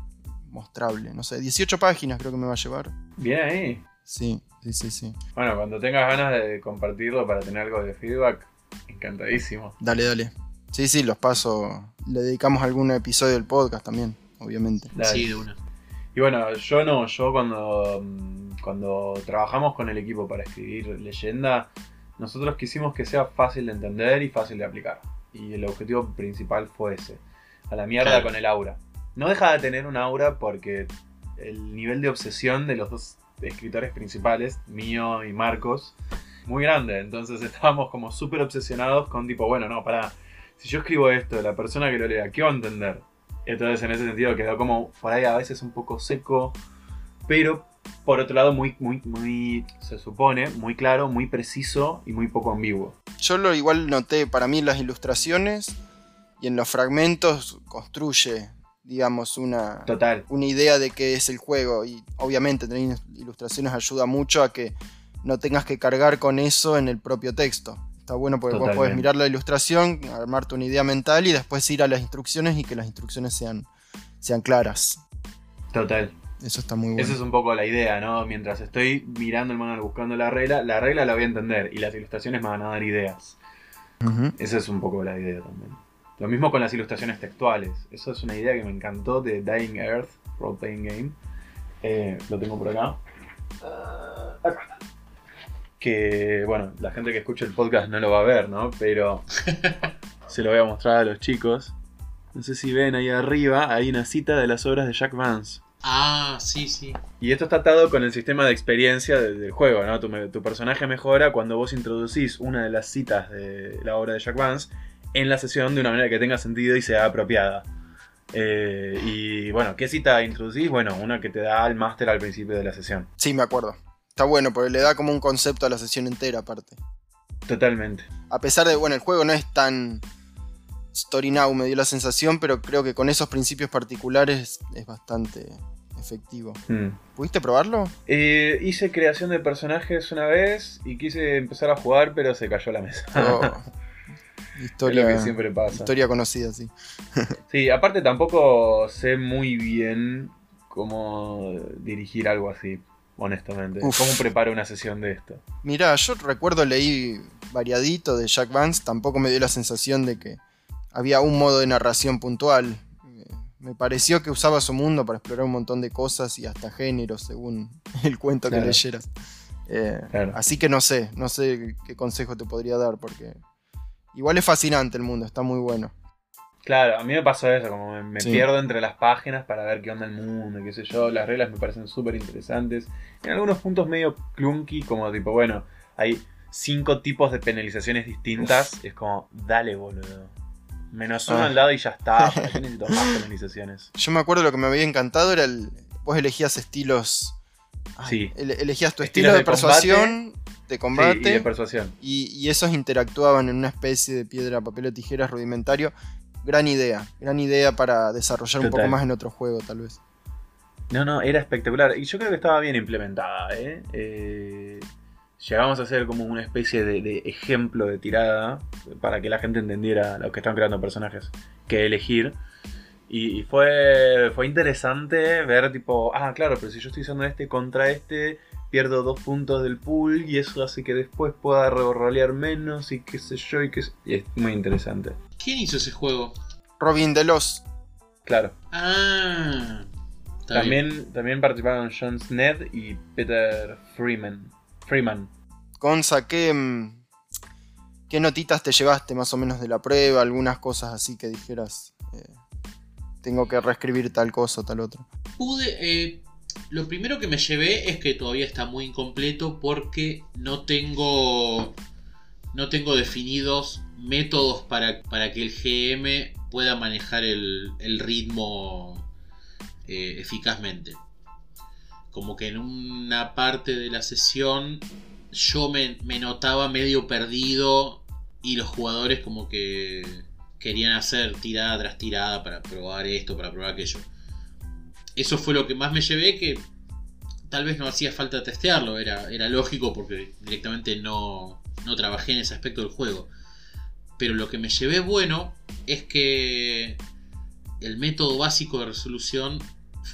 mostrable. No sé, 18 páginas creo que me va a llevar. Bien ahí. Sí, sí, sí, sí. Bueno, cuando tengas ganas de compartirlo para tener algo de feedback, encantadísimo. Dale, dale. Sí, sí, los paso. Le dedicamos algún episodio del podcast también, obviamente. Dale. Sí, de una. Y bueno, yo no, yo cuando, mm, cuando trabajamos con el equipo para escribir leyenda, nosotros quisimos que sea fácil de entender y fácil de aplicar. Y el objetivo principal fue ese. A la mierda Claro. con el aura. No deja de tener un aura porque el nivel de obsesión de los dos escritores principales, mío y Marcos, muy grande. Entonces estábamos como súper obsesionados con tipo, bueno, no, para si yo escribo esto, la persona que lo lea, ¿qué va a entender? Entonces en ese sentido quedó como por ahí a veces un poco seco, pero por otro lado muy, muy, muy, se supone, muy claro, muy preciso y muy poco ambiguo. Yo lo igual noté para mí en las ilustraciones y en los fragmentos construye, digamos, una, Total. una idea de qué es el juego. Y obviamente tener ilustraciones ayuda mucho a que no tengas que cargar con eso en el propio texto. Está bueno porque vos podés Totalmente. mirar la ilustración, armarte una idea mental y después ir a las instrucciones y que las instrucciones sean, sean claras. Total. Eso está muy bueno. Esa es un poco la idea, ¿no? Mientras estoy mirando el manual buscando la regla, la regla la voy a entender y las ilustraciones me van a dar ideas. Ujú. Esa es un poco la idea también. Lo mismo con las ilustraciones textuales. Eso es una idea que me encantó de Dying Earth Role Playing Game. Eh, lo tengo por acá. Ah, acá está. Que, bueno, la gente que escucha el podcast no lo va a ver, ¿no? Pero se lo voy a mostrar a los chicos. No sé si ven ahí arriba, hay una cita de las obras de Jack Vance. Ah, sí, sí. Y esto está atado con el sistema de experiencia de- del juego, ¿no? Tu, personaje mejora cuando vos introducís una de las citas de la obra de Jack Vance en la sesión de una manera que tenga sentido y sea apropiada. Eh, y bueno, ¿qué cita introducís? Bueno, una que te da el máster al principio de la sesión. Sí, me acuerdo. Está bueno porque le da como un concepto a la sesión entera aparte. Totalmente. A pesar de, bueno, el juego no es tan Story Now, me dio la sensación, pero creo que con esos principios particulares es bastante efectivo. Mm. ¿Pudiste probarlo? Eh, hice creación de personajes una vez y quise empezar a jugar, pero se cayó la mesa. Oh, es lo historia, que siempre pasa. historia conocida, sí. Sí, aparte tampoco sé muy bien cómo dirigir algo así, honestamente. Uf. ¿Cómo preparo una sesión de esto? Mirá, yo recuerdo leí variadito de Jack Vance, tampoco me dio la sensación de que había un modo de narración puntual. Me pareció que usaba su mundo para explorar un montón de cosas y hasta géneros, según el cuento Claro. que leyeras. Eh, Claro. Así que no sé, no sé qué consejo te podría dar, porque igual es fascinante el mundo, está muy bueno. Claro, a mí me pasó eso, como me, me Sí. pierdo entre las páginas para ver qué onda el mundo, qué sé yo. Las reglas me parecen súper interesantes. En algunos puntos medio clunky, como tipo, bueno, hay cinco tipos de penalizaciones distintas. Es como, dale, boludo. Menos uno Ah. al lado y ya está. ¿Para necesito más penalizaciones? Yo me acuerdo lo que me había encantado era el. Vos elegías estilos. ay, Sí. ele- elegías tu estilo de, de persuasión, de combate. Sí, y de persuasión. y, y esos interactuaban en una especie de piedra, papel o tijeras rudimentario. Gran idea, gran idea para desarrollar un poco más en otro juego, tal vez. No, no, era espectacular. Y yo creo que estaba bien implementada, ¿eh? Eh, llegamos a hacer como una especie de, de ejemplo de tirada para que la gente entendiera lo que están creando personajes que elegir. Y, y fue, fue interesante ver tipo, ah, claro, pero si yo estoy usando este contra este, pierdo dos puntos del pool y eso hace que después pueda rolear menos y qué sé yo y y es muy interesante. ¿Quién hizo ese juego? Robin Delos. Claro. Ah. bien. También, también participaron John Sned y Peter Freeman. Freeman. Gonza, ¿qué, mm, ¿qué notitas te llevaste más o menos de la prueba? Algunas cosas así que dijeras. eh, tengo que reescribir tal cosa o tal otra. Pude. eh, lo primero que me llevé es que todavía está muy incompleto porque no tengo. No tengo definidos métodos para, para que el GM pueda manejar el, el ritmo eh, eficazmente. Como que en una parte de la sesión yo me, me notaba medio perdido y los jugadores como que querían hacer tirada tras tirada para probar esto, para probar aquello. Eso fue lo que más me llevé, que tal vez no hacía falta testearlo, era, era lógico porque directamente no, no trabajé en ese aspecto del juego. Pero lo que me llevé bueno es que el método básico de resolución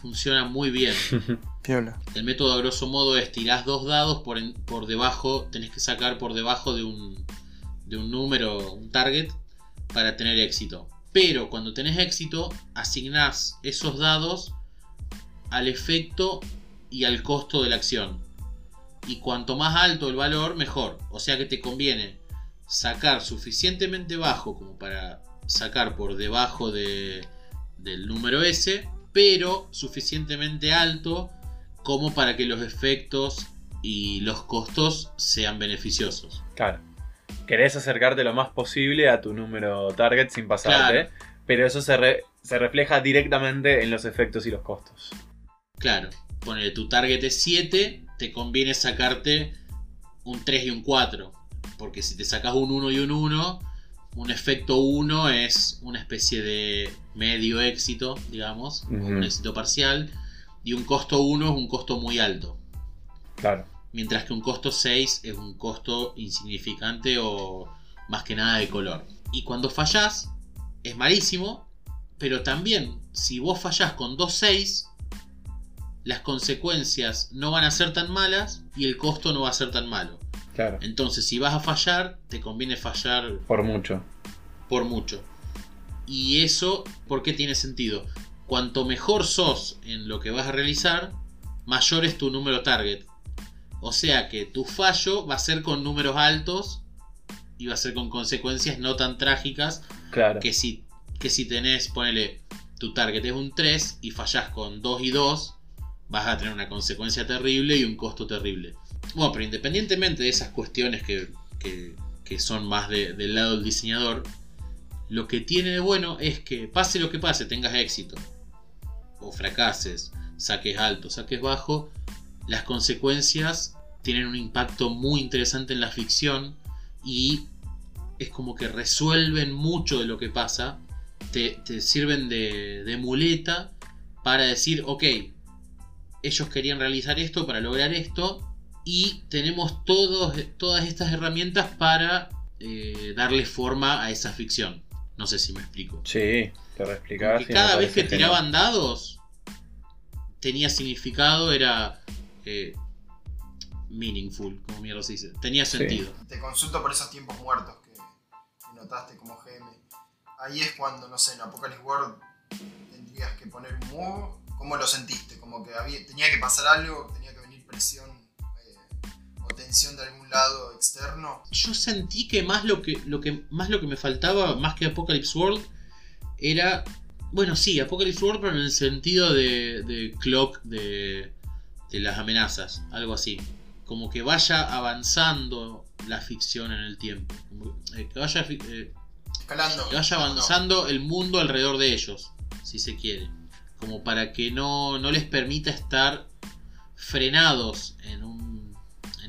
funciona muy bien. Piola. El método a grosso modo es tirás dos dados por, en- por debajo, tenés que sacar por debajo de un, de un número, un target, para tener éxito. Pero cuando tenés éxito, asignás esos dados al efecto y al costo de la acción. Y cuanto más alto el valor, mejor. O sea que te conviene sacar suficientemente bajo como para sacar por debajo de, del número S, pero suficientemente alto como para que los efectos y los costos sean beneficiosos. Claro. Querés acercarte lo más posible a tu número target sin pasarte, Claro. pero eso se, re- se refleja directamente en los efectos y los costos. Claro, ponele tu target es 7, te conviene sacarte un 3 y un 4. Porque si te sacas un 1 y un 1, un efecto 1 es una especie de medio éxito, digamos, Ujú. un éxito parcial. Y un costo 1 es un costo muy alto. Claro. Mientras que un costo 6 es un costo insignificante o más que nada de color. Y cuando fallás, es malísimo, pero también si vos fallás con 2 6, las consecuencias no van a ser tan malas y el costo no va a ser tan malo. Claro. Entonces, si vas a fallar, te conviene fallar Por mucho. por mucho. Y eso, ¿por qué tiene sentido? Cuanto mejor sos en lo que vas a realizar, mayor es tu número target. O sea que tu fallo va a ser con números altos y va a ser con consecuencias no tan trágicas Claro. que si, que si tenés, ponele, tu target es un 3 y fallás con 2 y 2, vas a tener una consecuencia terrible y un costo terrible. Bueno, pero independientemente de esas cuestiones que, que- son más de- del lado del diseñador, lo que tiene de bueno es que pase lo que pase, tengas éxito o fracases, saques alto, saques bajo, las consecuencias tienen un impacto muy interesante en la ficción y es como que resuelven mucho de lo que pasa, te, te sirven de, de muleta para decir, ok, ellos querían realizar esto para lograr esto y tenemos todos, todas estas herramientas para eh, darle forma a esa ficción. No sé si me explico. Sí, te lo me cada vez que genial. tiraban dados tenía significado, era eh, meaningful, como mierda se dice. Tenía Sí. sentido. Te consulto por esos tiempos muertos que, que notaste como GM. Ahí es cuando, no sé, en Apocalypse World tendrías que poner un modo. ¿Cómo lo sentiste? Como que había, tenía que pasar algo, tenía que venir presión de algún lado externo. Yo sentí que más lo que, lo que más lo que me faltaba, más que Apocalypse World, era. Bueno, sí, Apocalypse World, pero en el sentido de, de clock de, de las amenazas, algo así. Como que vaya avanzando la ficción en el tiempo. Que, eh, que vaya, eh, que vaya avanzando el mundo alrededor de ellos, si se quiere. Como para que no, no les permita estar frenados en, un,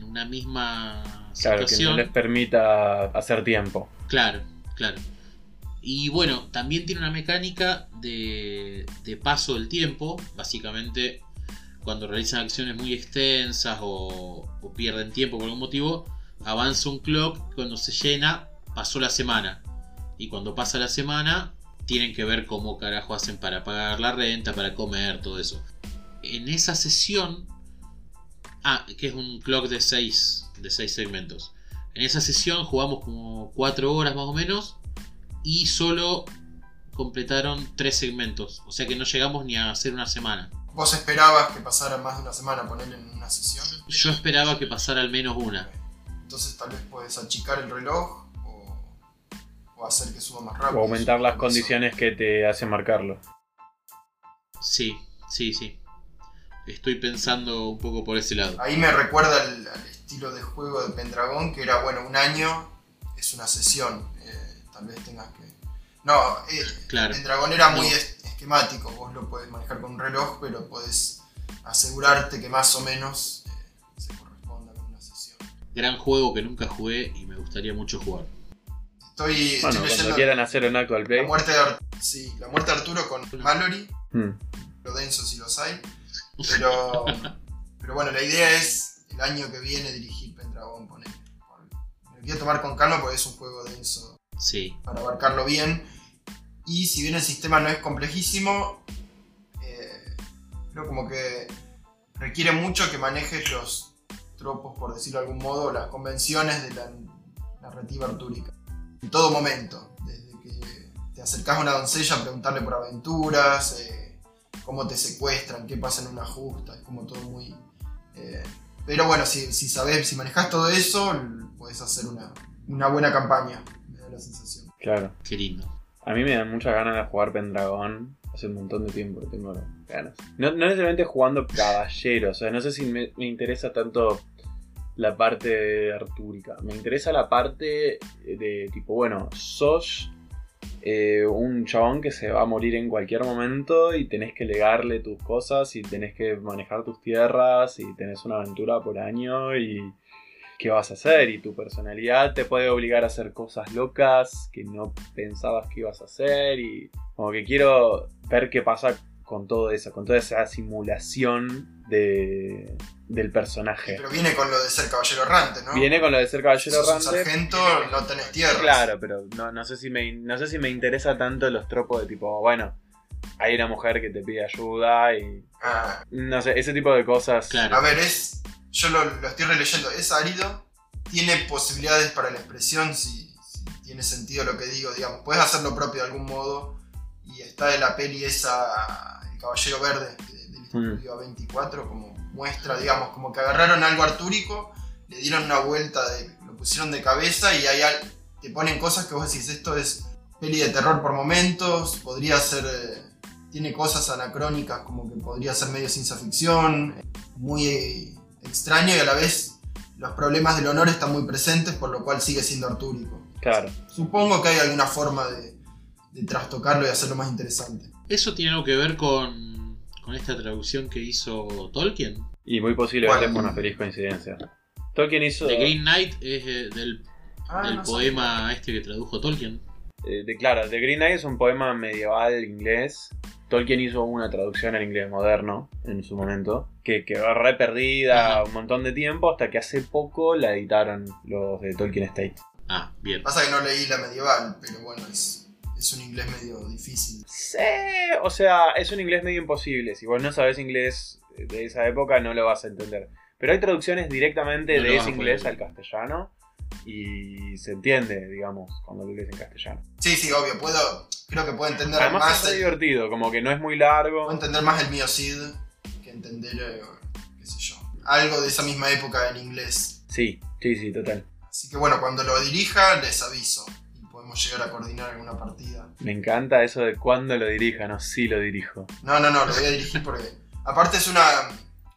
una misma Claro, que situación. no les permita hacer tiempo. Claro, claro. Y bueno, también tiene una mecánica de, de paso del tiempo. Básicamente, cuando realizan acciones muy extensas o, o pierden tiempo por algún motivo, avanza un clock. Cuando se llena, pasó la semana. Y cuando pasa la semana, tienen que ver cómo carajo hacen para pagar la renta, para comer, todo eso. En esa sesión, ah, que es un clock de 6 de seis segmentos. En esa sesión jugamos como 4 horas más o menos y solo completaron 3 segmentos. O sea que no llegamos ni a hacer una semana. ¿Vos esperabas que pasara más de una semana ponerle en una sesión? Yo esperaba que pasara al menos una. Entonces tal vez puedes achicar el reloj o, o hacer que suba más O rápido. aumentar las condiciones que te hacen marcarlo. Sí, sí, sí. Estoy pensando un poco por ese lado. Ahí me recuerda al, al estilo de juego de Pendragon, que era, bueno, un año es una sesión. eh, tal vez tengas que... No, eh, Claro. Pendragon era muy No. es- esquemático, vos lo podés manejar con un reloj, pero podés asegurarte que más o menos eh, se corresponda con una sesión. Gran juego que nunca jugué y me gustaría mucho jugar. Estoy, estoy Bueno, cuando leyendo quieran hacer un actual la play. muerte, de Ar- sí, la muerte de Arturo con Mallory, Hmm. lo denso si los hay. Pero, pero bueno, la idea es el año que viene dirigir Pendragon. ponele. Me lo quiero tomar con calma porque es un juego denso Sí, para abarcarlo bien. Y si bien el sistema no es complejísimo, eh, creo como que requiere mucho que manejes los tropos, por decirlo de algún modo, las convenciones de la narrativa artúrica. En todo momento, desde que te acercás a una doncella a preguntarle por aventuras, eh, cómo te secuestran, qué pasa en una justa, es como todo muy... eh, pero bueno, si, si sabes, si manejas todo eso, puedes hacer una, una buena campaña, me da la sensación. Claro. Qué lindo. A mí me dan muchas ganas de jugar Pendragon. Hace un montón de tiempo que tengo ganas. No, no necesariamente jugando caballero. O sea, no sé si me, me interesa tanto la parte artúrica. Me interesa la parte de tipo, bueno, sos eh, un chabón que se va a morir en cualquier momento y tenés que legarle tus cosas y tenés que manejar tus tierras y tenés una aventura por año y qué vas a hacer. Y tu personalidad te puede obligar a hacer cosas locas que no pensabas que ibas a hacer y como que quiero ver qué pasa con todo eso, con toda esa simulación de, del personaje. Pero viene con lo de ser caballero errante, ¿no? Viene con lo de ser caballero Sos un errante. sargento, no tenés tierras. Claro, pero no, no sé si me, no sé si me interesa tanto los tropos de tipo, bueno, hay una mujer que te pide ayuda y Ah, no sé, ese tipo de cosas. Claro. a ver, es. Yo lo, lo estoy releyendo. Es árido. Tiene posibilidades para la expresión si, si tiene sentido lo que digo. Digamos, puedes hacer lo propio de algún modo. Y está de la peli esa. El Caballero Verde de- del Mm. estudio A24. Como muestra, digamos, como que agarraron algo artúrico. Le dieron una vuelta. De, lo pusieron de cabeza. Y ahí te ponen cosas que vos decís. Esto es peli de terror por momentos. Podría ser. eh, tiene cosas anacrónicas como que podría ser medio ciencia ficción, muy eh, extraño y a la vez los problemas del honor están muy presentes, por lo cual sigue siendo artúrico. Claro. Supongo que hay alguna forma de, de trastocarlo y hacerlo más interesante. ¿Eso tiene algo que ver con, con esta traducción que hizo Tolkien? Y muy posiblemente fue una feliz coincidencia. Tolkien hizo. The Green Knight es eh, del, Ah, del no poema este que tradujo Tolkien. eh, de, claro, The Green Knight es un poema medieval inglés. Tolkien hizo una traducción al inglés moderno en su momento, que quedó re perdida Ajá. un montón de tiempo hasta que hace poco la editaron los de Tolkien Estate. Ah, bien. Pasa que no leí la medieval, pero bueno, es, es un inglés medio difícil. Sí, o sea, es un inglés medio imposible. Si vos no sabes inglés de esa época, no lo vas a entender. Pero hay traducciones directamente No de ese inglés al castellano y se entiende, digamos, cuando lo lees en castellano. Sí, sí, obvio, puedo, creo que puedo entender Además más es el, divertido, como que no es muy largo. puedo entender más el mío Cid que entender, eh, qué sé yo, algo de esa misma época en inglés. Sí, sí, sí, total. Así que bueno, cuando lo dirija les aviso llegar a coordinar alguna partida. Me encanta eso de cuándo lo dirija, no, sí lo dirijo. No, no, no, lo voy a dirigir porque aparte es una...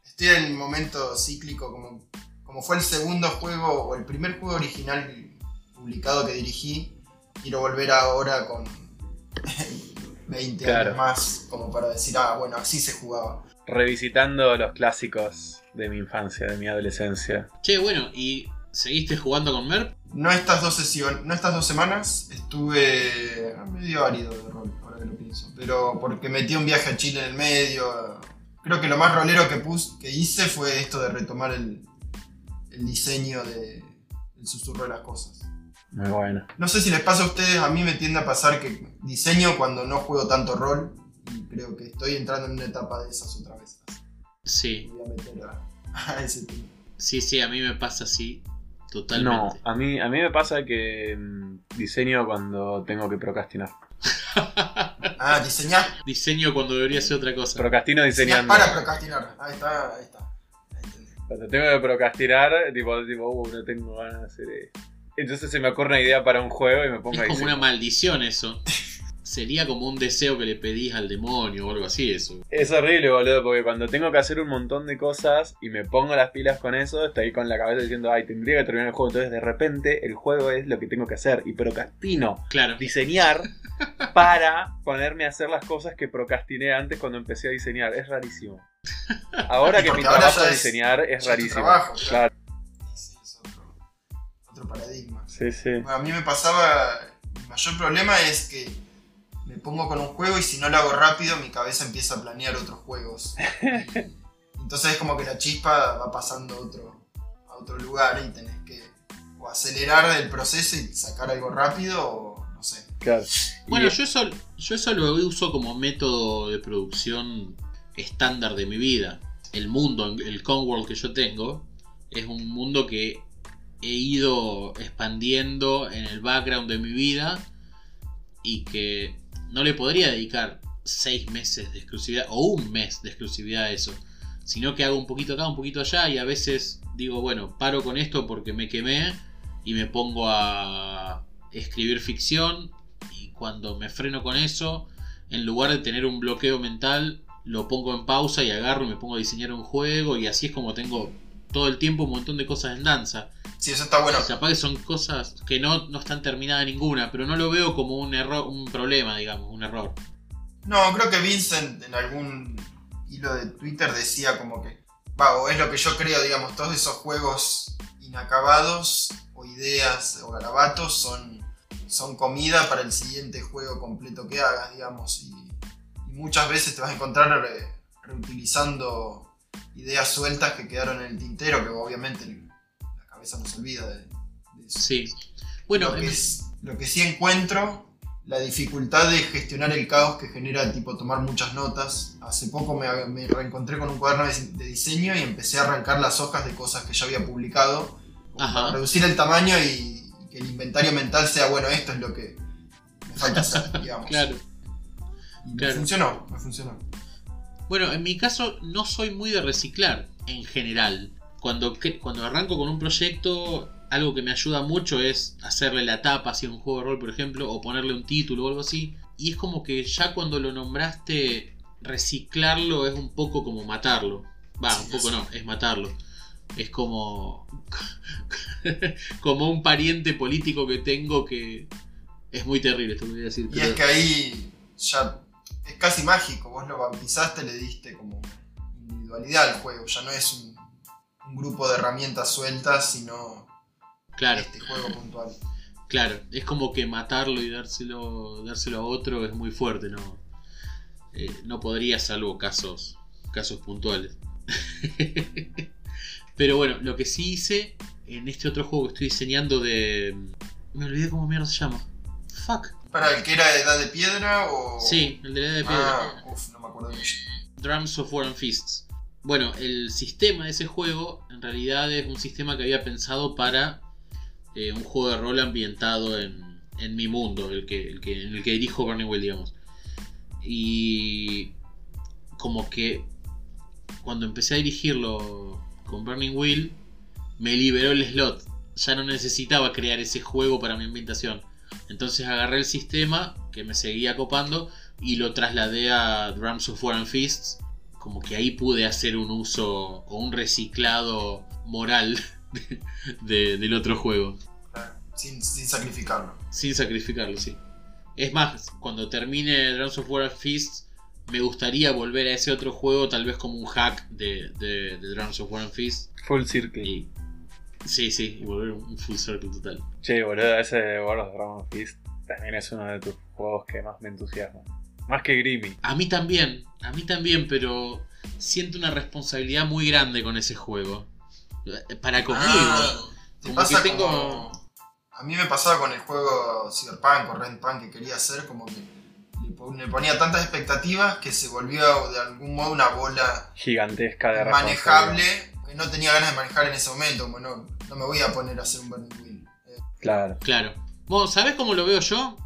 Estoy en un momento cíclico como, como fue el segundo juego o el primer juego original publicado que dirigí. Quiero volver ahora con 20 Claro. años más como para decir, ah, bueno, así se jugaba. Revisitando los clásicos de mi infancia, de mi adolescencia. Che, bueno, ¿y seguiste jugando con Merp? No estas dos sesiones, no estas dos semanas, estuve medio árido de rol, ahora que lo pienso. Pero porque metí un viaje a Chile en el medio. Creo que lo más rolero que pus, que hice fue esto de retomar el, el diseño de, del susurro de las cosas. Muy bueno. No sé si les pasa a ustedes, a mí me tiende a pasar que diseño cuando no juego tanto rol. Y creo que estoy entrando en una etapa de esas otra vez. Sí, voy a meter a, a ese tema. sí, sí, a mí me pasa así. No, a mí, a mí me pasa que mm, diseño cuando tengo que procrastinar. Ah, diseñar. Diseño cuando debería ser otra cosa. Procrastino diseñando. para procrastinar. Ahí está, ahí está. Ahí. Cuando tengo que procrastinar, tipo, tipo uh, no tengo ganas de hacer esto. Entonces se me ocurre una idea para un juego y me pongo Es a como una maldición eso. Sería como un deseo que le pedís al demonio o algo así, eso. Es horrible, boludo, porque cuando tengo que hacer un montón de cosas y me pongo las pilas con eso, estoy con la cabeza diciendo, ay, tendría que terminar el juego. Entonces de repente el juego es lo que tengo que hacer y procrastino Claro. diseñar para ponerme a hacer las cosas que procrastiné antes cuando empecé a diseñar. Es rarísimo. Ahora que mi trabajo es diseñar es rarísimo. trabajo, claro. Sí, es otro, otro paradigma. Sí, sí. Bueno, a mí me pasaba, mi mayor problema es que me pongo con un juego y si no lo hago rápido mi cabeza empieza a planear otros juegos. Entonces es como que la chispa va pasando a otro, a otro lugar y tenés que o acelerar el proceso y sacar algo rápido o no sé. claro. Bueno, Y- yo eso, yo eso lo uso como método de producción estándar de mi vida. El mundo, el Conworld que yo tengo, es un mundo que he ido expandiendo en el background de mi vida y que no le podría dedicar seis meses de exclusividad o un mes de exclusividad a eso, sino que hago un poquito acá, un poquito allá y a veces digo, bueno, paro con esto porque me quemé y me pongo a escribir ficción y cuando me freno con eso, en lugar de tener un bloqueo mental, lo pongo en pausa y agarro y me pongo a diseñar un juego y así es como tengo todo el tiempo un montón de cosas en danza. Sí, eso está bueno. Capaz que son cosas que no, no están terminadas ninguna, pero no lo veo como un error, un problema, digamos, un error. No, creo que Vincent en algún hilo de Twitter decía como que, va, o es lo que yo creo, digamos, todos esos juegos inacabados o ideas o garabatos son, son comida para el siguiente juego completo que hagas, digamos, y, y muchas veces te vas a encontrar re- reutilizando ideas sueltas que quedaron en el tintero, que obviamente la cabeza no se olvida de, de eso. Sí. Bueno, lo, que es- lo que sí encuentro, la dificultad de gestionar el caos que genera tipo tomar muchas notas. Hace poco me, me reencontré con un cuaderno de, de diseño y empecé a arrancar las hojas de cosas que ya había publicado. para reducir el tamaño y, y que el inventario mental sea, bueno, esto es lo que me falta hacer, digamos. claro. Y me funcionó, me funcionó. Bueno, en mi caso no soy muy de reciclar en general. Cuando, cuando arranco con un proyecto, algo que me ayuda mucho es hacerle la tapa hacia un juego de rol, por ejemplo, o ponerle un título o algo así. Y es como que ya cuando lo nombraste, reciclarlo es un poco como matarlo. Va, un poco no, es matarlo. Es como. como un pariente político que tengo que. Es muy terrible esto que voy a decir. Y pero- es que ahí ya es casi mágico, vos lo bautizaste, le diste como individualidad al juego, ya no es un, un grupo de herramientas sueltas, sino Claro. este juego puntual. Claro, es como que matarlo y dárselo, dárselo a otro es muy fuerte, ¿no? Eh, no podría, salvo casos, casos puntuales. Pero bueno, lo que sí hice en este otro juego que estoy diseñando de... Me olvidé cómo mierda se llama. Fuck. ¿Para el que era de edad de piedra o...? Sí, el de la edad de piedra. Ah, uf, no me acuerdo mucho. Drums of War and Fists. Bueno, el sistema de ese juego en realidad es un sistema que había pensado para eh, un juego de rol ambientado en, en mi mundo, el que, el que, en el que dirijo Burning Wheel, digamos. Y como que cuando empecé a dirigirlo con Burning Wheel, me liberó el slot. Ya no necesitaba crear ese juego para mi ambientación. Entonces agarré el sistema que me seguía copando y lo trasladé a Drums of War and Fists. Como que ahí pude hacer un uso o un reciclado moral de- del otro juego. Sin, sin sacrificarlo. Sin sacrificarlo, sí. Es más, cuando termine Drums of War and Fists, me gustaría volver a ese otro juego, tal vez como un hack de, de, de Drums of War and Fists. Full Circle. Y, sí, sí, y volver un full circle total. Che, boludo, ese World of Dragon Fist también es uno de tus juegos que más me entusiasma. Más que Grimmy. A mí también, a mí también, pero siento una responsabilidad muy grande con ese juego. Para conmigo. Ah, te Como pasa que tengo- como... A mí me pasaba con el juego Cyberpunk o Rentpunk que quería hacer, como que le pon- le ponía tantas expectativas que se volvió de algún modo una bola Gigantesca de manejable responsabilidad. Que no tenía ganas de manejar en ese momento, como no, no me voy a poner a hacer un Burning Wheel. Eh, Claro. Claro. Vos, ¿sabés cómo lo veo yo?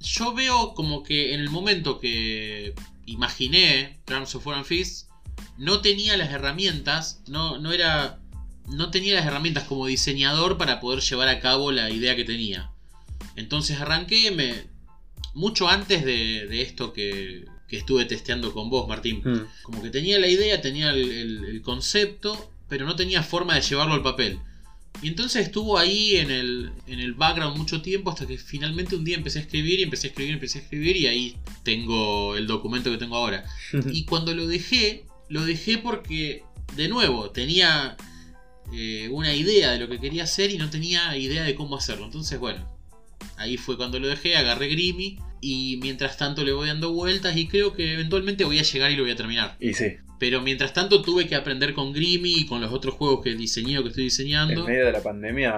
Yo veo como que en el momento que imaginé Drums of War and Fists, no tenía las herramientas, no, no era. No tenía las herramientas como diseñador para poder llevar a cabo la idea que tenía. Entonces arranqué, me. Mucho antes de, de esto que, que estuve testeando con vos, Martín. Hmm. Como que tenía la idea, tenía el, el- el concepto, pero no tenía forma de llevarlo al papel. Y entonces estuvo ahí en el, en el background mucho tiempo hasta que finalmente un día empecé a escribir y empecé a escribir, empecé a escribir y ahí tengo el documento que tengo ahora. Y cuando lo dejé, lo dejé porque, de nuevo, tenía eh, una idea de lo que quería hacer y no tenía idea de cómo hacerlo. Entonces, bueno, ahí fue cuando lo dejé, agarré Grimmy y mientras tanto le voy dando vueltas y creo que eventualmente voy a llegar y lo voy a terminar. Y sí, Pero mientras tanto tuve que aprender con Grimmy y con los otros juegos que diseñé o que estoy en diseñando. medio de la pandemia,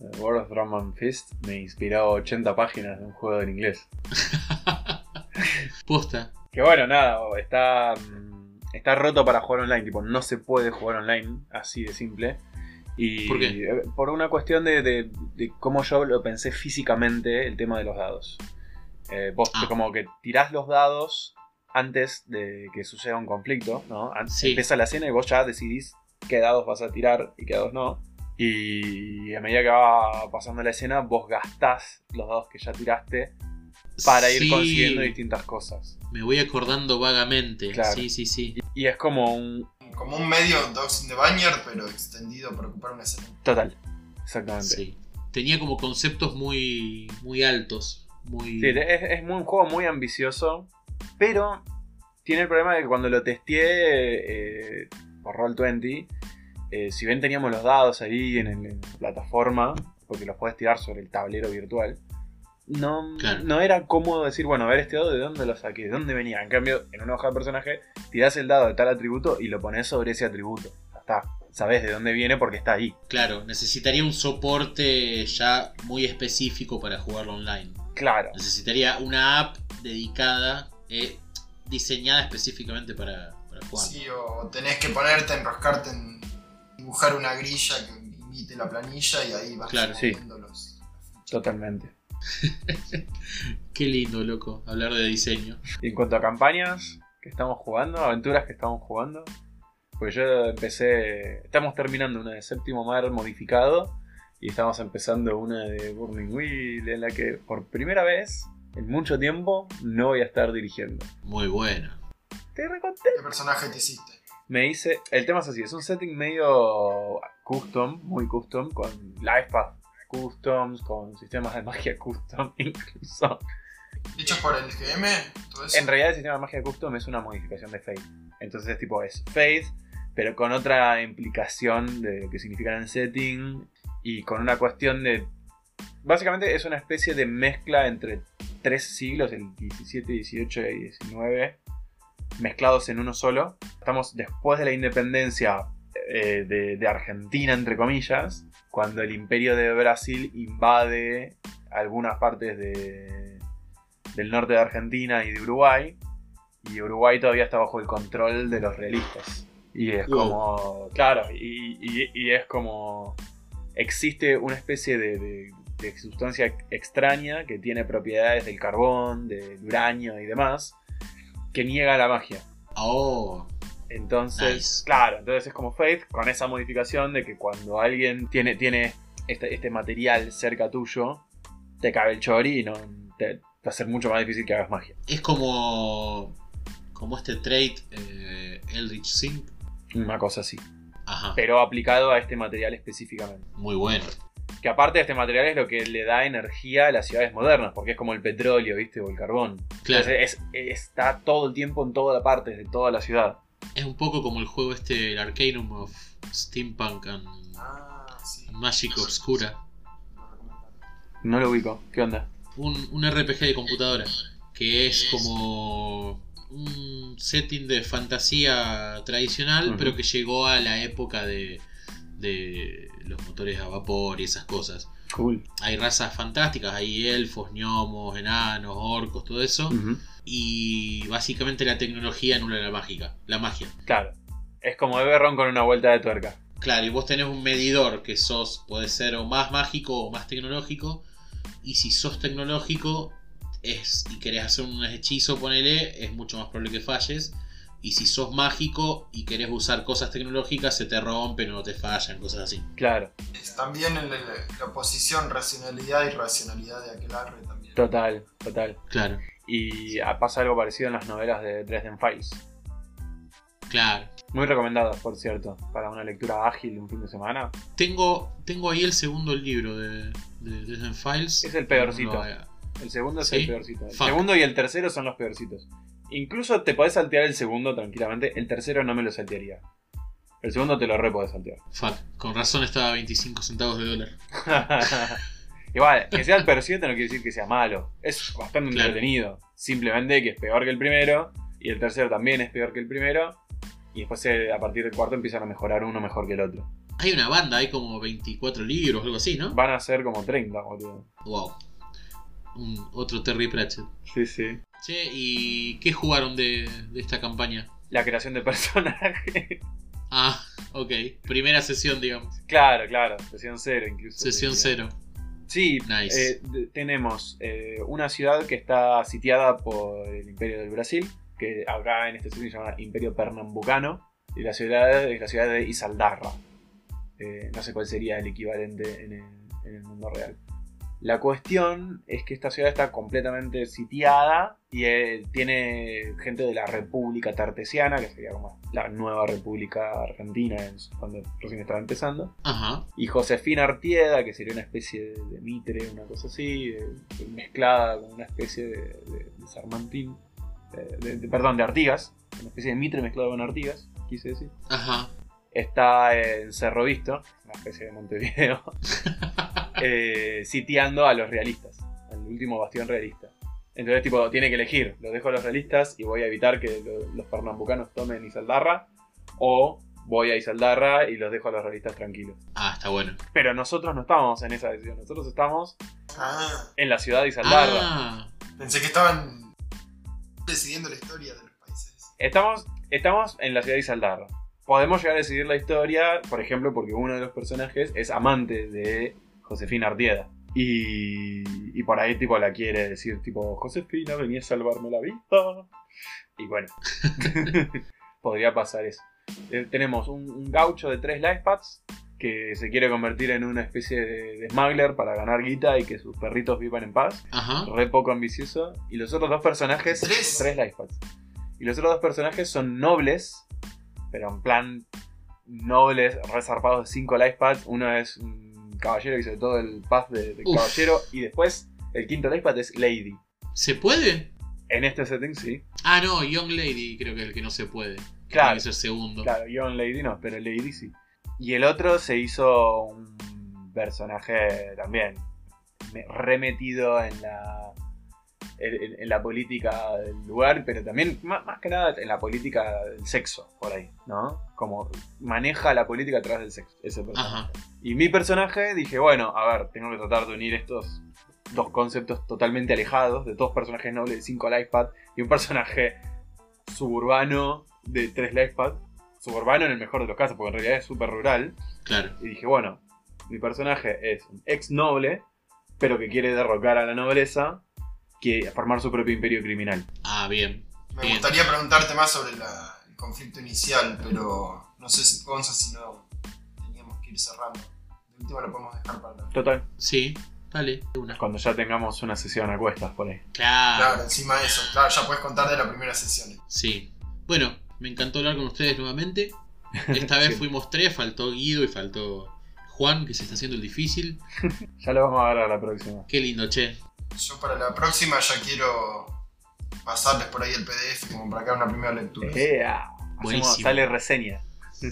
eh, World of Dragon Fist me inspiró 80 páginas de un juego en inglés. Posta. Que bueno, nada, está, mm, está roto para jugar online, tipo, no se puede jugar online, así de simple. Y ¿Por qué? eh, por una cuestión de, de- de cómo yo lo pensé físicamente, el tema de los dados. Eh, vos Ah. como que tirás los dados antes de que suceda un conflicto, ¿no? Antes Sí. empieza la escena y vos ya decidís qué dados vas a tirar y qué dados no. Y a medida que va pasando la escena, vos gastás los dados que ya tiraste para ir consiguiendo distintas cosas. Me voy acordando vagamente. Claro. Sí, sí, sí. Y, es como un... Como un medio Dogs in the pero extendido para ocupar una escena. Total. Exactamente. Sí, Sí. Tenía como conceptos muy, muy altos. Muy... es, es muy- un juego muy ambicioso, pero tiene el problema de que cuando lo testé eh, por Roll20, eh, si bien teníamos los dados ahí en, el- en la plataforma, porque los puedes tirar sobre el tablero virtual, no, Claro. no era cómodo decir, bueno, a ver este dado de dónde lo saqué, de dónde venía. En cambio, en una hoja de personaje, tirás el dado de tal atributo y lo pones sobre ese atributo. Ya está. Sabes de dónde viene porque está ahí. Claro, necesitaría un soporte ya muy específico para jugarlo online. Claro. Necesitaría una app dedicada, eh, diseñada específicamente para, para jugar. Sí, o tenés que ponerte, enroscarte en dibujar una grilla que imite la planilla y ahí vas Claro, sí. los. Totalmente. Qué lindo, loco, hablar de diseño. Y en cuanto a campañas que estamos jugando, aventuras que estamos jugando, pues yo empecé. Estamos terminando una de Séptimo Mar modificado y estamos empezando una de Burning Wheel en la que por primera vez en mucho tiempo no voy a estar dirigiendo. Muy bueno. Te reconté. ¿Qué personaje te hiciste? Me hice. El tema es así: es un setting medio custom, muy custom, con life path customs, con sistemas de magia custom incluso. ¿Hechos por el GM? ¿Todo eso? En realidad el sistema de magia custom es una modificación de Faith. Entonces es tipo, es Faith, pero con otra implicación de lo que significa en el setting y con una cuestión de... Básicamente es una especie de mezcla entre tres siglos, el 17, 18 y 19, mezclados en uno solo. Estamos después de la independencia eh, de, de Argentina, entre comillas, cuando el imperio de Brasil invade algunas partes de, del norte de Argentina y de Uruguay. Y Uruguay todavía está bajo el control de los realistas. Y es como. Claro, y, y- y es como. Existe una especie de, de- de sustancia extraña que tiene propiedades del carbón, del uranio y demás, que niega la magia. Oh, Entonces, Nice. claro, entonces es como Faith con esa modificación de que cuando alguien tiene, tiene este, este material cerca tuyo, te cabe el chori y no te, va a ser mucho más difícil que hagas magia. es como. Como este trait eh, Eldritch Sync. Una cosa así. Ajá, Pero aplicado a este material específicamente. muy bueno. Que aparte este material es lo que le da energía a las ciudades modernas, porque es como el petróleo, ¿viste? O el carbón. Claro, Entonces es- está todo el tiempo en toda parte de toda la ciudad. es un poco como el juego este, el Arcanum of Steampunk and Ah, sí. Magic Obscura. Lo recomendaron. No lo ubico. ¿Qué onda? un, un RPG de computadora que es como un setting de fantasía tradicional, pero que llegó a la época de, de los motores a vapor y esas cosas. Cool. Hay razas fantásticas, hay elfos, gnomos, enanos, orcos, todo eso. Y básicamente la tecnología anula la mágica, la magia. Claro. Es como Eberron con una vuelta de tuerca. Claro, y vos tenés un medidor que sos, puede ser o más mágico o más tecnológico. Y si sos tecnológico es, y querés hacer un hechizo, ponele, es mucho más probable que falles. Y si sos mágico y querés usar cosas tecnológicas, se te rompen o te fallan, cosas así. Claro. Es también en la, la oposición racionalidad y racionalidad de aquelarre también. Total, total. Claro, Y pasa algo parecido en las novelas de Dresden Files. claro. Muy recomendadas, por cierto, para una lectura ágil de un fin de semana. Tengo, tengo ahí el segundo libro de, de Dresden Files. Es el peorcito. No El segundo es ¿Sí? el peorcito. El Fuck. segundo y el tercero son los peorcitos. Incluso te podés saltear el segundo tranquilamente. El tercero no me lo saltearía. El segundo te lo re podés saltear. Fuck, con razón estaba a 25 centavos de dólar. Igual, que sea el peor 7 no quiere decir que sea malo. Es bastante Claro. entretenido. Simplemente que es peor que el primero. Y el tercero también es peor que el primero. Y después eh, a partir del cuarto empiezan a mejorar uno mejor que el otro. Hay una banda, hay como 24 libros, algo así, ¿no? Van a ser como 30, boludo. Wow. Un, otro Terry Pratchett. Sí, sí. Che, ¿y qué jugaron de, de esta campaña? La creación de personaje. Ah, ok. Primera sesión, digamos. claro, claro. Sesión cero incluso. Sesión cero. Sí, Nice. eh, tenemos eh, una ciudad que está sitiada por el Imperio del Brasil, que acá en este sitio se llama Imperio Pernambucano, y la ciudad es la ciudad de Isaldarra. Eh, no sé cuál sería el equivalente en el, en el mundo real. La cuestión es que esta ciudad está completamente sitiada y eh, tiene gente de la República Tartesiana, que sería como la nueva República Argentina en- cuando recién estaba empezando. Ajá. Y Josefina Artieda, que sería una especie de, de mitre, una cosa así, de- de mezclada con una especie de, sarmantín, de- perdón, de Artigas, una especie de mitre mezclado con Artigas, quise decir. Ajá. Está en Cerro Visto, una especie de Montevideo, eh, sitiando a los realistas, al último bastión realista. Entonces, tipo, tiene que elegir, lo dejo a los realistas y voy a evitar que lo- los pernambucanos tomen Isaldarra, o voy a Isaldarra y los dejo a los realistas tranquilos. Ah, está bueno. Pero nosotros no estamos en esa decisión, nosotros estamos Ah, en la ciudad de Isaldarra. Ah, pensé que estaban decidiendo la historia de los países. Estamos, estamos en la ciudad de Isaldarra. Podemos llegar a decidir la historia, por ejemplo, porque uno de los personajes es amante de Josefina Artieda. Y, y por ahí tipo la quiere decir tipo, Josefina, venía a salvarme la vida. Y bueno, podría pasar eso. Eh, tenemos un, un gaucho de tres lifepads que se quiere convertir en una especie de, de smuggler para ganar guita y que sus perritos vivan en paz. ajá. Re poco ambicioso. Y los otros dos personajes. ¿Tres? Tres lifepads. Y los otros dos personajes son nobles. Pero en plan. Nobles, resarpados de cinco lifepads. Uno es un caballero y sobre todo el path de, caballero. Y después el quinto lifepad es Lady. ¿Se puede? En este setting sí. Ah, no, Young Lady creo que es el que no se puede. Que Claro. Tiene que ser segundo. Claro, Young Lady no, pero Lady sí. Y el otro se hizo un personaje también me- remetido en la en, en- la política del lugar, pero también más, más que nada en la política del sexo, por ahí, ¿no? Como maneja la política a través del sexo, ese personaje. Ajá. Y mi personaje dije, bueno, a ver, tengo que tratar de unir estos dos conceptos totalmente alejados, de dos personajes nobles de 5 lifepad y un personaje suburbano de 3 lifepad. Suburbano en el mejor de los casos, porque en realidad es súper rural. Claro. Y dije, bueno, mi personaje es un ex noble, pero que quiere derrocar a la nobleza, que formar su propio imperio criminal. Ah, bien. Me Bien. gustaría preguntarte más sobre la- el conflicto inicial, pero no sé, si, Gonza, si no teníamos que ir cerrando. De última lo podemos dejar para la... Total, Sí, dale. Una. cuando ya tengamos una sesión a cuestas por ahí. Claro. Claro, encima de eso. Claro, ya puedes contar de la primera sesión. Sí. Bueno, me encantó hablar con ustedes nuevamente. Esta vez Sí. fuimos tres, faltó Guido y faltó Juan, que se está haciendo el difícil. Ya lo vamos a ver a la próxima. Qué lindo, che. Yo para la próxima ya quiero pasarles por ahí el PDF como para que haga una primera lectura. ¡Ea! Hacemos- Buenísimo. sale reseña.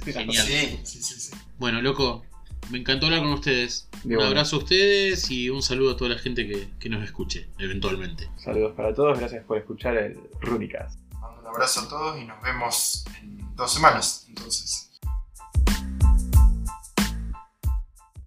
Genial. Sí, sí, sí, sí. Bueno, loco, me encantó hablar con ustedes. De un abrazo a ustedes y un saludo a toda la gente que, que nos escuche, eventualmente. Saludos para todos, gracias por escuchar el Runicast. Mando un abrazo a todos y nos vemos en dos semanas. Entonces.